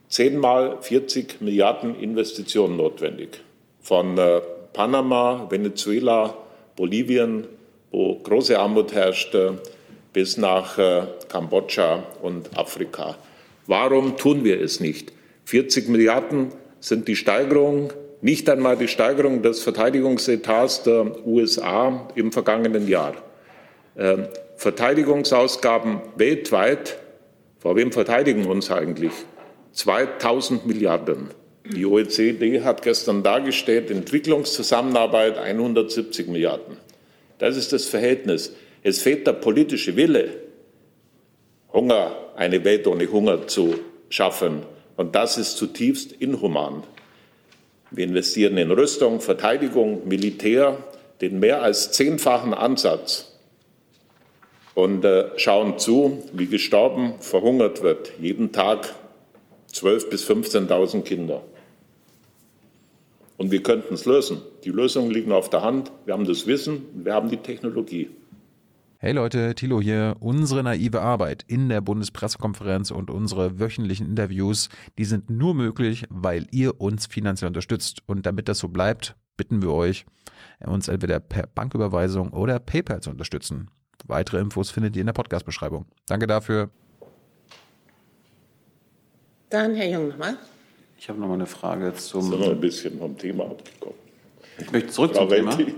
zehnmal 40 Milliarden Investitionen notwendig. Von äh, Panama, Venezuela, Bolivien, wo große Armut herrscht, äh, bis nach äh, Kambodscha und Afrika. Warum tun wir es nicht? 40 Milliarden sind die Steigerung, nicht einmal die Steigerung des Verteidigungsetats der USA im vergangenen Jahr. Ähm, Verteidigungsausgaben weltweit, vor wem verteidigen wir uns eigentlich? 2000 Milliarden. Die OECD hat gestern dargestellt, Entwicklungszusammenarbeit 170 Milliarden. Das ist das Verhältnis. Es fehlt der politische Wille, Hunger, eine Welt ohne Hunger zu schaffen. Und das ist zutiefst inhuman. Wir investieren in Rüstung, Verteidigung, Militär, den mehr als zehnfachen Ansatz und äh, schauen zu, wie gestorben, verhungert wird. Jeden Tag 12.000 bis 15.000 Kinder. Und wir könnten es lösen. Die Lösungen liegen auf der Hand. Wir haben das Wissen, wir haben die Technologie. Hey Leute, Thilo hier. Unsere naive Arbeit in der Bundespressekonferenz und unsere wöchentlichen Interviews, die sind nur möglich, weil ihr uns finanziell unterstützt. Und damit das so bleibt, bitten wir euch, uns entweder per Banküberweisung oder PayPal zu unterstützen. Weitere Infos findet ihr in der Podcast-Beschreibung. Danke dafür. Dann Herr Jung nochmal. Ich habe noch mal eine Frage zum. Sind wir ein bisschen vom Thema abgekommen. Ich möchte zurück Frau zum Thema. Welti.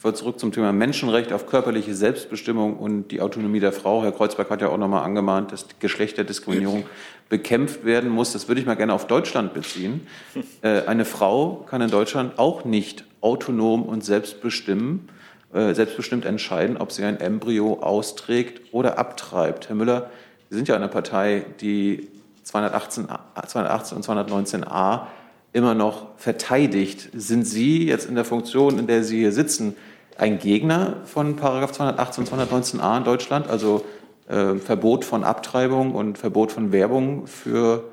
Ich wollte zurück zum Thema Menschenrecht auf körperliche Selbstbestimmung und die Autonomie der Frau. Herr Kreuzberg hat ja auch noch mal angemahnt, dass Geschlechterdiskriminierung bekämpft werden muss. Das würde ich mal gerne auf Deutschland beziehen. (laughs) Äh, Eine Frau kann in Deutschland auch nicht autonom und selbstbestimmen, äh, selbstbestimmt entscheiden, ob sie ein Embryo austrägt oder abtreibt. Herr Müller, Sie sind ja eine Partei, die 218, A- 218 und 219a immer noch verteidigt. Sind Sie jetzt in der Funktion, in der Sie hier sitzen, ein Gegner von Paragraph 218 und 219a in Deutschland, also äh, Verbot von Abtreibung und Verbot von Werbung für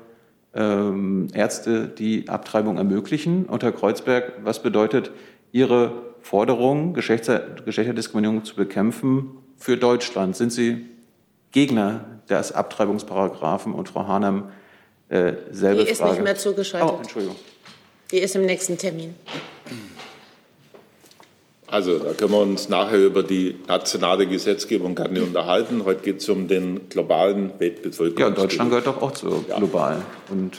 ähm, Ärzte, die Abtreibung ermöglichen? Und Herr Kreuzberg, was bedeutet Ihre Forderung, Geschlechter, Geschlechterdiskriminierung zu bekämpfen für Deutschland? Sind Sie Gegner des Abtreibungsparagraphen und Frau Hahnem äh, selbe Die ist Frage. nicht mehr zugeschaltet. Oh, Entschuldigung. Die ist im nächsten Termin. Also, da können wir uns nachher über die nationale Gesetzgebung gerne unterhalten. Heute geht es um den globalen Weltbevölkerungsbericht. Ja, Deutschland gehört doch auch zu global. Und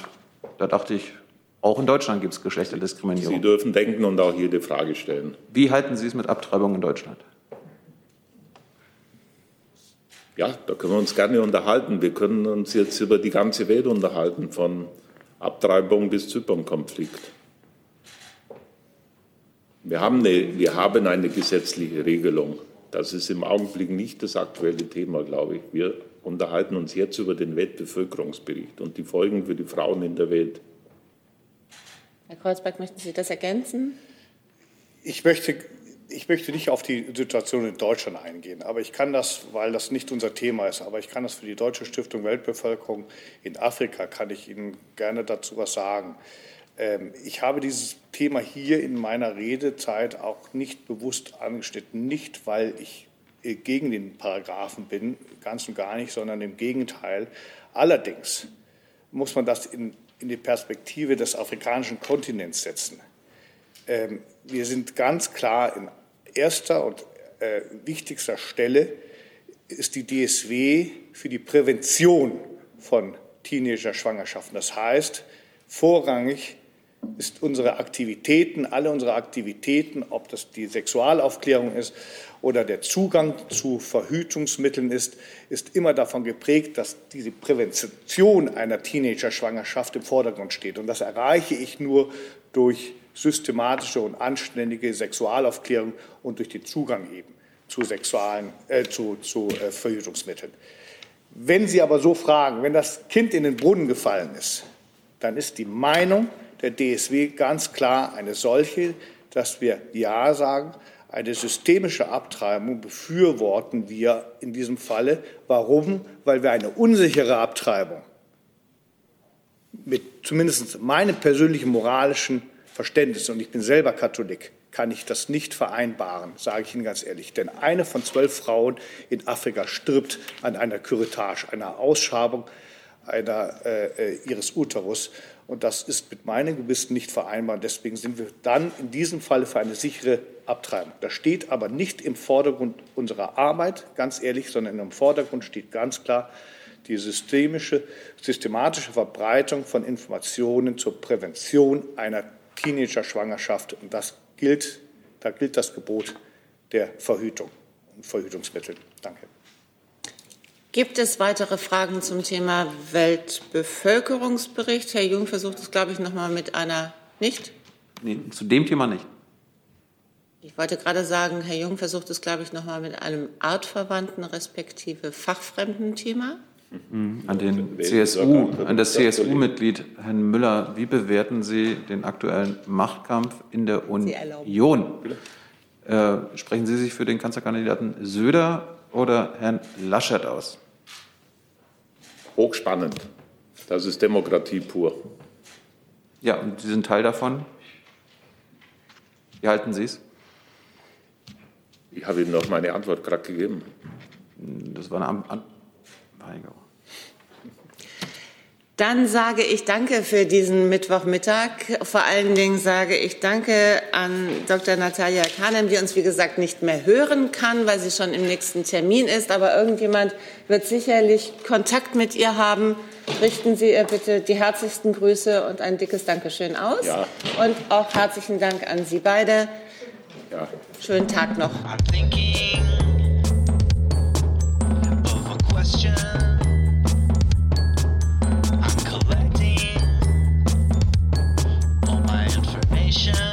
da dachte ich, auch in Deutschland gibt es Geschlechterdiskriminierung. Sie dürfen denken und auch jede Frage stellen. Wie halten Sie es mit Abtreibung in Deutschland? Ja, da können wir uns gerne unterhalten. Wir können uns jetzt über die ganze Welt unterhalten, von Abtreibung bis Zypern-Konflikt. Wir haben, eine, wir haben eine gesetzliche Regelung. Das ist im Augenblick nicht das aktuelle Thema, glaube ich. Wir unterhalten uns jetzt über den Weltbevölkerungsbericht und die Folgen für die Frauen in der Welt. Herr Kreuzberg, möchten Sie das ergänzen? Ich möchte, ich möchte nicht auf die Situation in Deutschland eingehen, aber ich kann das, weil das nicht unser Thema ist, aber ich kann das für die Deutsche Stiftung Weltbevölkerung in Afrika, kann ich Ihnen gerne dazu was sagen. Ähm, Ich habe dieses Thema hier in meiner Redezeit auch nicht bewusst angeschnitten, nicht weil ich äh, gegen den Paragraphen bin, ganz und gar nicht, sondern im Gegenteil. Allerdings muss man das in, in die Perspektive des afrikanischen Kontinents setzen. Ähm, wir sind ganz klar in erster und äh, wichtigster Stelle ist die DSW für die Prävention von Teenager-Schwangerschaften. Das heißt, vorrangig ist unsere Aktivitäten, alle unsere Aktivitäten, ob das die Sexualaufklärung ist oder der Zugang zu Verhütungsmitteln ist, ist immer davon geprägt, dass diese Prävention einer Teenager-Schwangerschaft im Vordergrund steht. Und das erreiche ich nur durch systematische und anständige Sexualaufklärung und durch den Zugang eben zu sexualen, äh, zu, zu äh, Verhütungsmitteln. Wenn Sie aber so fragen, wenn das Kind in den Brunnen gefallen ist, dann ist die Meinung der DSW ganz klar eine solche, dass wir Ja sagen. Eine systemische Abtreibung befürworten wir in diesem Falle. Warum? Weil wir eine unsichere Abtreibung mit zumindest meinem persönlichen moralischen Verständnis, und ich bin selber Katholik, kann ich das nicht vereinbaren, sage ich Ihnen ganz ehrlich. Denn eine von zwölf Frauen in Afrika stirbt an einer Curettage, einer Ausschabung einer, äh, ihres Uterus. Und das ist mit meinem Gewissen nicht vereinbar. Deswegen sind wir dann in diesem Falle für eine sichere Abtreibung. Das steht aber nicht im Vordergrund unserer Arbeit, ganz ehrlich, sondern im Vordergrund steht ganz klar die systemische, systematische Verbreitung von Informationen zur Prävention einer Teenager-Schwangerschaft. Und das gilt, da gilt das Gebot der Verhütung und Verhütungsmittel. Danke. Gibt es weitere Fragen zum Thema Weltbevölkerungsbericht? Herr Jung versucht es, glaube ich, noch mal mit einer nicht. Nee, zu dem Thema nicht. Ich wollte gerade sagen, Herr Jung versucht es, glaube ich, noch mal mit einem artverwandten respektive fachfremden Thema. An den CSU, an das CSU-Mitglied Herrn Müller, wie bewerten Sie den aktuellen Machtkampf in der Union? Äh, sprechen Sie sich für den Kanzlerkandidaten Söder oder Herrn Laschet aus? Hochspannend. Das ist Demokratie pur. Ja, und Sie sind Teil davon. Wie halten Sie es? Ich habe Ihnen noch meine Antwort gerade gegeben. Das war eine An Weigerung. Dann sage ich Danke für diesen Mittwochmittag. Vor allen Dingen sage ich Danke an Dr. Natalia Kahnem, die uns, wie gesagt, nicht mehr hören kann, weil sie schon im nächsten Termin ist. Aber irgendjemand wird sicherlich Kontakt mit ihr haben. Richten Sie ihr bitte die herzlichsten Grüße und ein dickes Dankeschön aus. Ja. Und auch herzlichen Dank an Sie beide. Ja. Schönen Tag noch. nation.